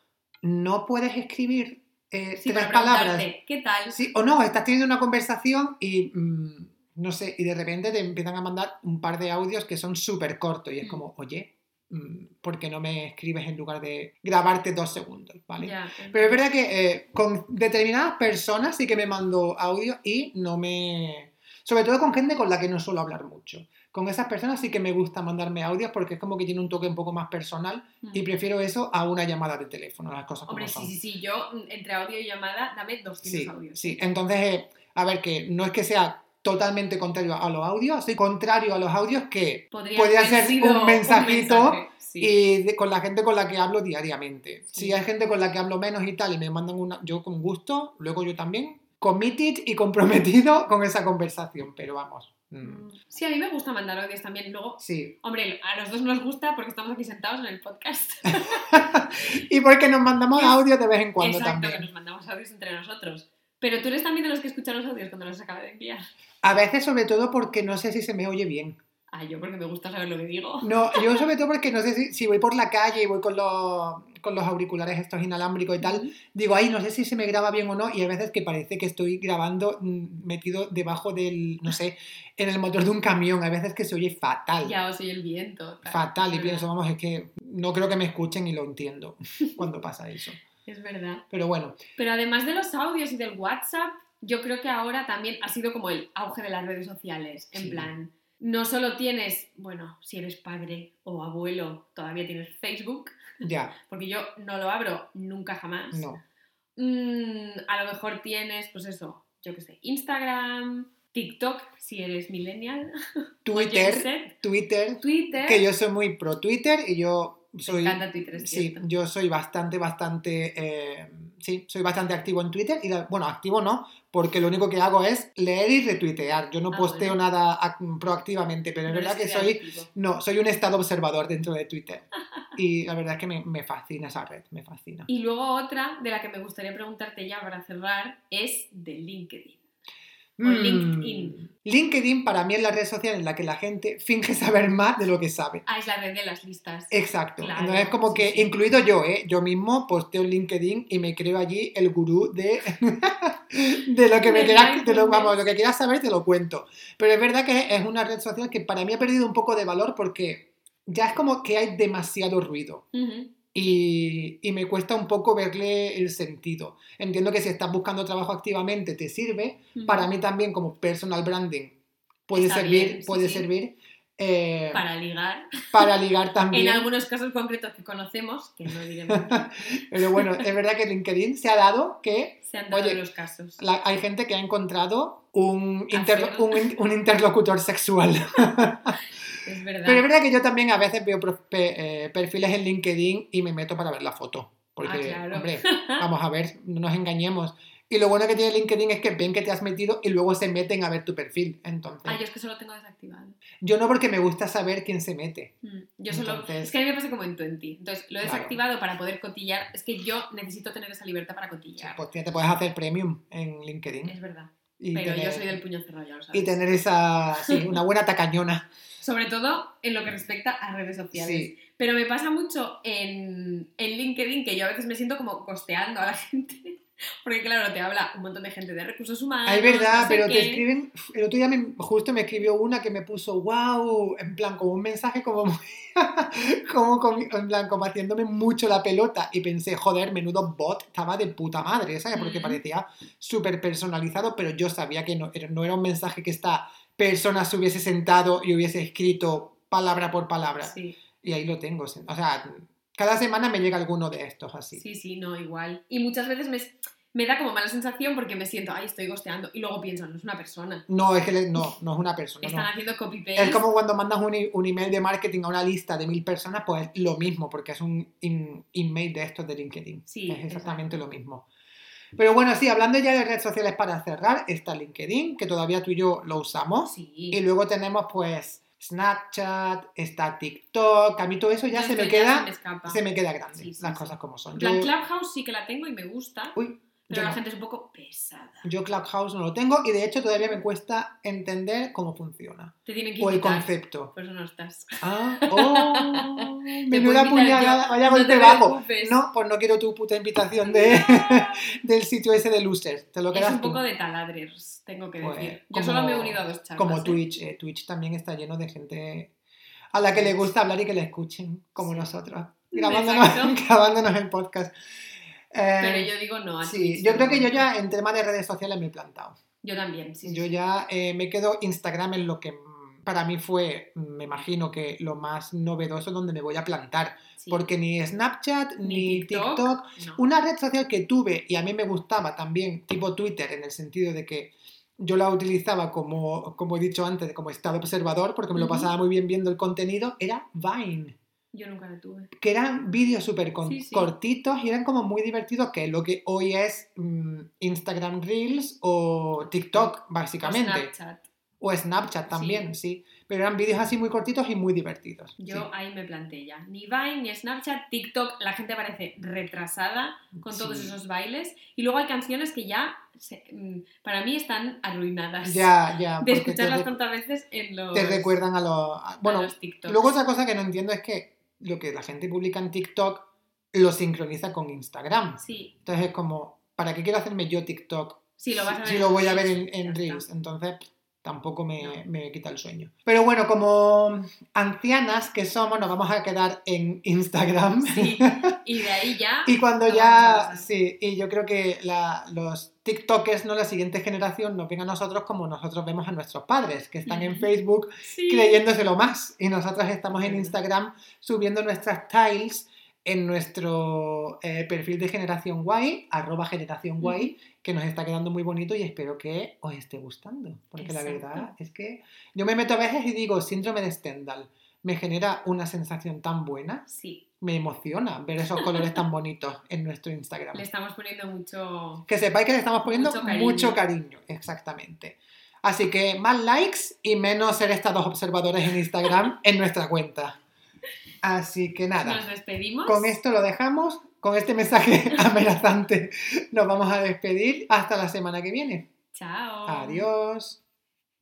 no puedes escribir eh, Sí, tres palabras. ¿qué tal? Sí, o no, estás teniendo una conversación y mm, no sé, y de repente te empiezan a mandar un par de audios que son súper cortos y es Mm. como, oye, mm, ¿por qué no me escribes en lugar de grabarte dos segundos? ¿Vale? Ya, Pero es verdad que eh, con determinadas personas sí que me mando audio y no me... Sobre todo con gente con la que no suelo hablar mucho. Con esas personas sí que me gusta mandarme audios porque es como que tiene un toque un poco más personal Mm. y prefiero eso a una llamada de teléfono, las cosas Hombre, como sí, son. sí, sí, yo mm, entre audio y llamada, dame 200 Sí, audios. sí. Entonces, eh, a ver, que no es que sea totalmente contrario a los audios, soy contrario a los audios que Podría, ser un mensajito mensaje, sí. y de- con la gente con la que hablo diariamente. Sí. Si hay gente con la que hablo menos y tal y me mandan una, yo con gusto, luego yo también, committed y comprometido con esa conversación, pero vamos. mm, Mm. Sí, a mí me gusta mandar audios también. Luego, Sí. hombre, a los dos nos gusta porque estamos aquí sentados en el podcast. y porque nos mandamos audios de vez en cuando Exacto, que también. nos mandamos audios entre nosotros. Pero tú eres también de los que escuchan los audios cuando los acaba de enviar. A veces, sobre todo, porque no sé si se me oye bien. Ah, yo porque me gusta saber lo que digo. No, yo sobre todo porque no sé si, si voy por la calle y voy con los, con los auriculares estos inalámbricos y tal, digo, ay, no sé si se me graba bien o no, y hay veces que parece que estoy grabando mm, metido debajo del, no sé, en el motor de un camión, hay veces que se oye fatal, Ya os oye el viento. tal. fatal, y pienso, vamos, es que no creo que me escuchen y lo entiendo cuando pasa eso. Es verdad. Pero bueno, Pero además de los audios y del WhatsApp, yo creo que ahora también ha sido como el auge de las redes sociales. En Sí. plan, no solo tienes, bueno, si eres padre o abuelo, todavía tienes Facebook, ya, porque yo no lo abro nunca jamás. no. Mm, a lo mejor tienes, pues eso, yo qué sé, Instagram, TikTok, si eres millennial, Twitter, Twitter, Twitter. que yo soy muy pro Twitter y yo Me soy... encanta Twitter, es Sí, cierto. yo soy bastante, bastante, eh, sí, soy bastante activo en Twitter y, la- bueno, activo no, porque lo único que hago es leer y retuitear. Yo no Ah, posteo bueno. nada ac- proactivamente, pero es No verdad que soy, no, soy un estado observador dentro de Twitter. Y la verdad es que me, me fascina esa red, me fascina. Y luego otra de la que me gustaría preguntarte ya para cerrar es de LinkedIn. O LinkedIn. Mm, LinkedIn para mí es la red social en la que la gente finge saber más de lo que sabe. Ah, es la red de las listas. Exacto. Claro, Entonces es como que, sí. incluido yo, ¿eh? yo mismo posteo en LinkedIn y me creo allí el gurú de, de lo que me quieras, de lo, vamos, lo que quieras saber te lo cuento. Pero es verdad que es una red social que para mí ha perdido un poco de valor porque ya es como que hay demasiado ruido. Y, y me cuesta un poco verle el sentido. Entiendo que si estás buscando trabajo activamente te sirve. Ujú. Para mí también como personal branding puede Está servir, bien, sí, puede sí. servir eh, para... Para ligar. ligar también. En algunos casos concretos que conocemos, que no diremos, Pero bueno, es verdad que LinkedIn se ha dado que se han dado Oye, los casos. la- hay gente que ha encontrado un, interlo- un, un interlocutor sexual. Es verdad. Pero es verdad que yo también a veces veo eh, perfiles en LinkedIn y me meto para ver la foto. Porque, Ah, claro. hombre, vamos a ver, no nos engañemos. Y lo bueno que tiene LinkedIn es que ven que te has metido y luego se meten a ver tu perfil. Entonces, Ah, yo es que solo tengo desactivado. yo no porque me gusta saber quién se mete. Mm, Yo solo. Entonces- Es que a mí me pasa como en Twenty. Entonces, lo he Claro. desactivado para poder cotillar. Es que yo necesito tener esa libertad para Sí, cotillar. pues ya te puedes hacer premium en LinkedIn. Es verdad. Y Pero tener, yo soy del puño cerrado, ya lo sabes. y tener esa, sí, una buena tacañona. Sobre todo en lo que respecta a redes sociales. Sí. Pero me pasa mucho en, en LinkedIn que yo a veces me siento como costeando a la gente. Porque claro, te habla un montón de gente de recursos humanos. Es verdad, no sé pero te qué. escriben. El otro día me- justo me escribió una que me puso, wow, en plan, como un mensaje como muy- como, en plan, como haciéndome mucho la pelota. Y pensé, joder, menudo bot, estaba de puta madre, ¿sabes? Porque Mm. parecía súper personalizado, pero yo sabía que no no era un mensaje que esta persona se hubiese sentado y hubiese escrito palabra por palabra. Sí, Y ahí lo tengo. O sea, cada semana me llega alguno de estos así. sí, sí, no, igual. Y muchas veces me, me da como mala sensación porque me siento, ay, estoy gosteando. Y luego pienso, no es una persona. No, es que le- no, no es una persona. Están no. haciendo copy-paste. Es como cuando mandas un, un email de marketing a una lista de mil personas, pues es lo mismo, porque es un in- email de estos de LinkedIn. Sí, es exactamente lo mismo. Pero bueno, sí, hablando ya de redes sociales para cerrar, está LinkedIn, que todavía tú y yo lo usamos. Sí. Y luego tenemos pues Snapchat, está TikTok, a mí todo eso ya se me ya queda, se me escapa. se me queda grande, Sí, sí, las cosas como son. Yo, plan, Clubhouse sí que la tengo y me gusta, uy, pero yo la no. gente es un poco pesada. Yo Clubhouse no lo tengo y de hecho todavía me cuesta entender cómo funciona. Te tienen que O el concepto. Por eso no estás. Ah, oh, menuda puñalada, vaya golpe bajo. No, pues no quiero tu puta invitación de, del sitio ese de losers, te lo Es quedas un tú. poco de taladres, tengo que Pues, decir. Yo como- solo me he unido a dos charlas. Como ¿eh? Twitch, eh, Twitch también está lleno de gente a la que le gusta hablar y que le escuchen, como nosotros, grabándonos, grabándonos el podcast. Eh, Pero yo digo no a sí, Twitch, yo creo que yo ya en tema de redes sociales me he plantado. Yo también, sí. Yo sí. ya eh, me quedo Instagram en lo que para mí fue, me imagino que lo más novedoso donde me voy a plantar. Sí. Porque ni Snapchat ni, Ni TikTok, TikTok, no. una red social que tuve y a mí me gustaba también, tipo Twitter, en el sentido de que yo la utilizaba como, como he dicho antes, como estado observador, porque me lo pasaba muy bien viendo el contenido, era Vine. Yo nunca la tuve. Que eran vídeos súper con- Sí, sí. cortitos y eran como muy divertidos, que es lo que hoy es mm, Instagram Reels o TikTok, O básicamente. Snapchat. O Snapchat también, sí. Pero eran vídeos así muy cortitos y muy divertidos. Yo ahí me planté ya. Ni Vine, ni Snapchat, TikTok, la gente parece retrasada con todos esos bailes. Y luego hay canciones que ya, se- mm, para mí, están arruinadas. Ya, ya. De escucharlas tantas veces en los, te recuerdan a los... a- Bueno, a los luego otra cosa que no entiendo es que lo que la gente publica en TikTok lo sincroniza con Instagram. Sí, Entonces es como, ¿para qué quiero hacerme yo TikTok sí, lo vas a ver. si lo voy a ver en, Reels, en Reels? Entonces tampoco me, No. me quita el sueño. Pero bueno, como ancianas que somos, nos vamos a quedar en Instagram. Sí, y de ahí ya. Y cuando ya, sí, y yo creo que la- los TikTokers, ¿no? La siguiente generación nos ven a nosotros como nosotros vemos a nuestros padres, que están en. Facebook sí. creyéndoselo más. Y nosotros estamos en. Instagram subiendo nuestras tiles en nuestro eh, perfil de Generación Guay, arroba Generación Guay, que nos está quedando muy bonito y espero que os esté gustando. Porque la verdad es que yo me meto a veces y digo, síndrome de Stendhal, me genera una sensación tan buena, Sí, me emociona ver esos colores tan bonitos en nuestro Instagram. le estamos poniendo mucho. Que sepáis que le estamos poniendo Mucho cariño. exactamente. Así que más likes y menos ser estados observadores en Instagram en nuestra cuenta. Así que nada, Nos despedimos. con esto lo dejamos. Con este mensaje amenazante nos vamos a despedir. Hasta la semana que viene. Chao. Adiós.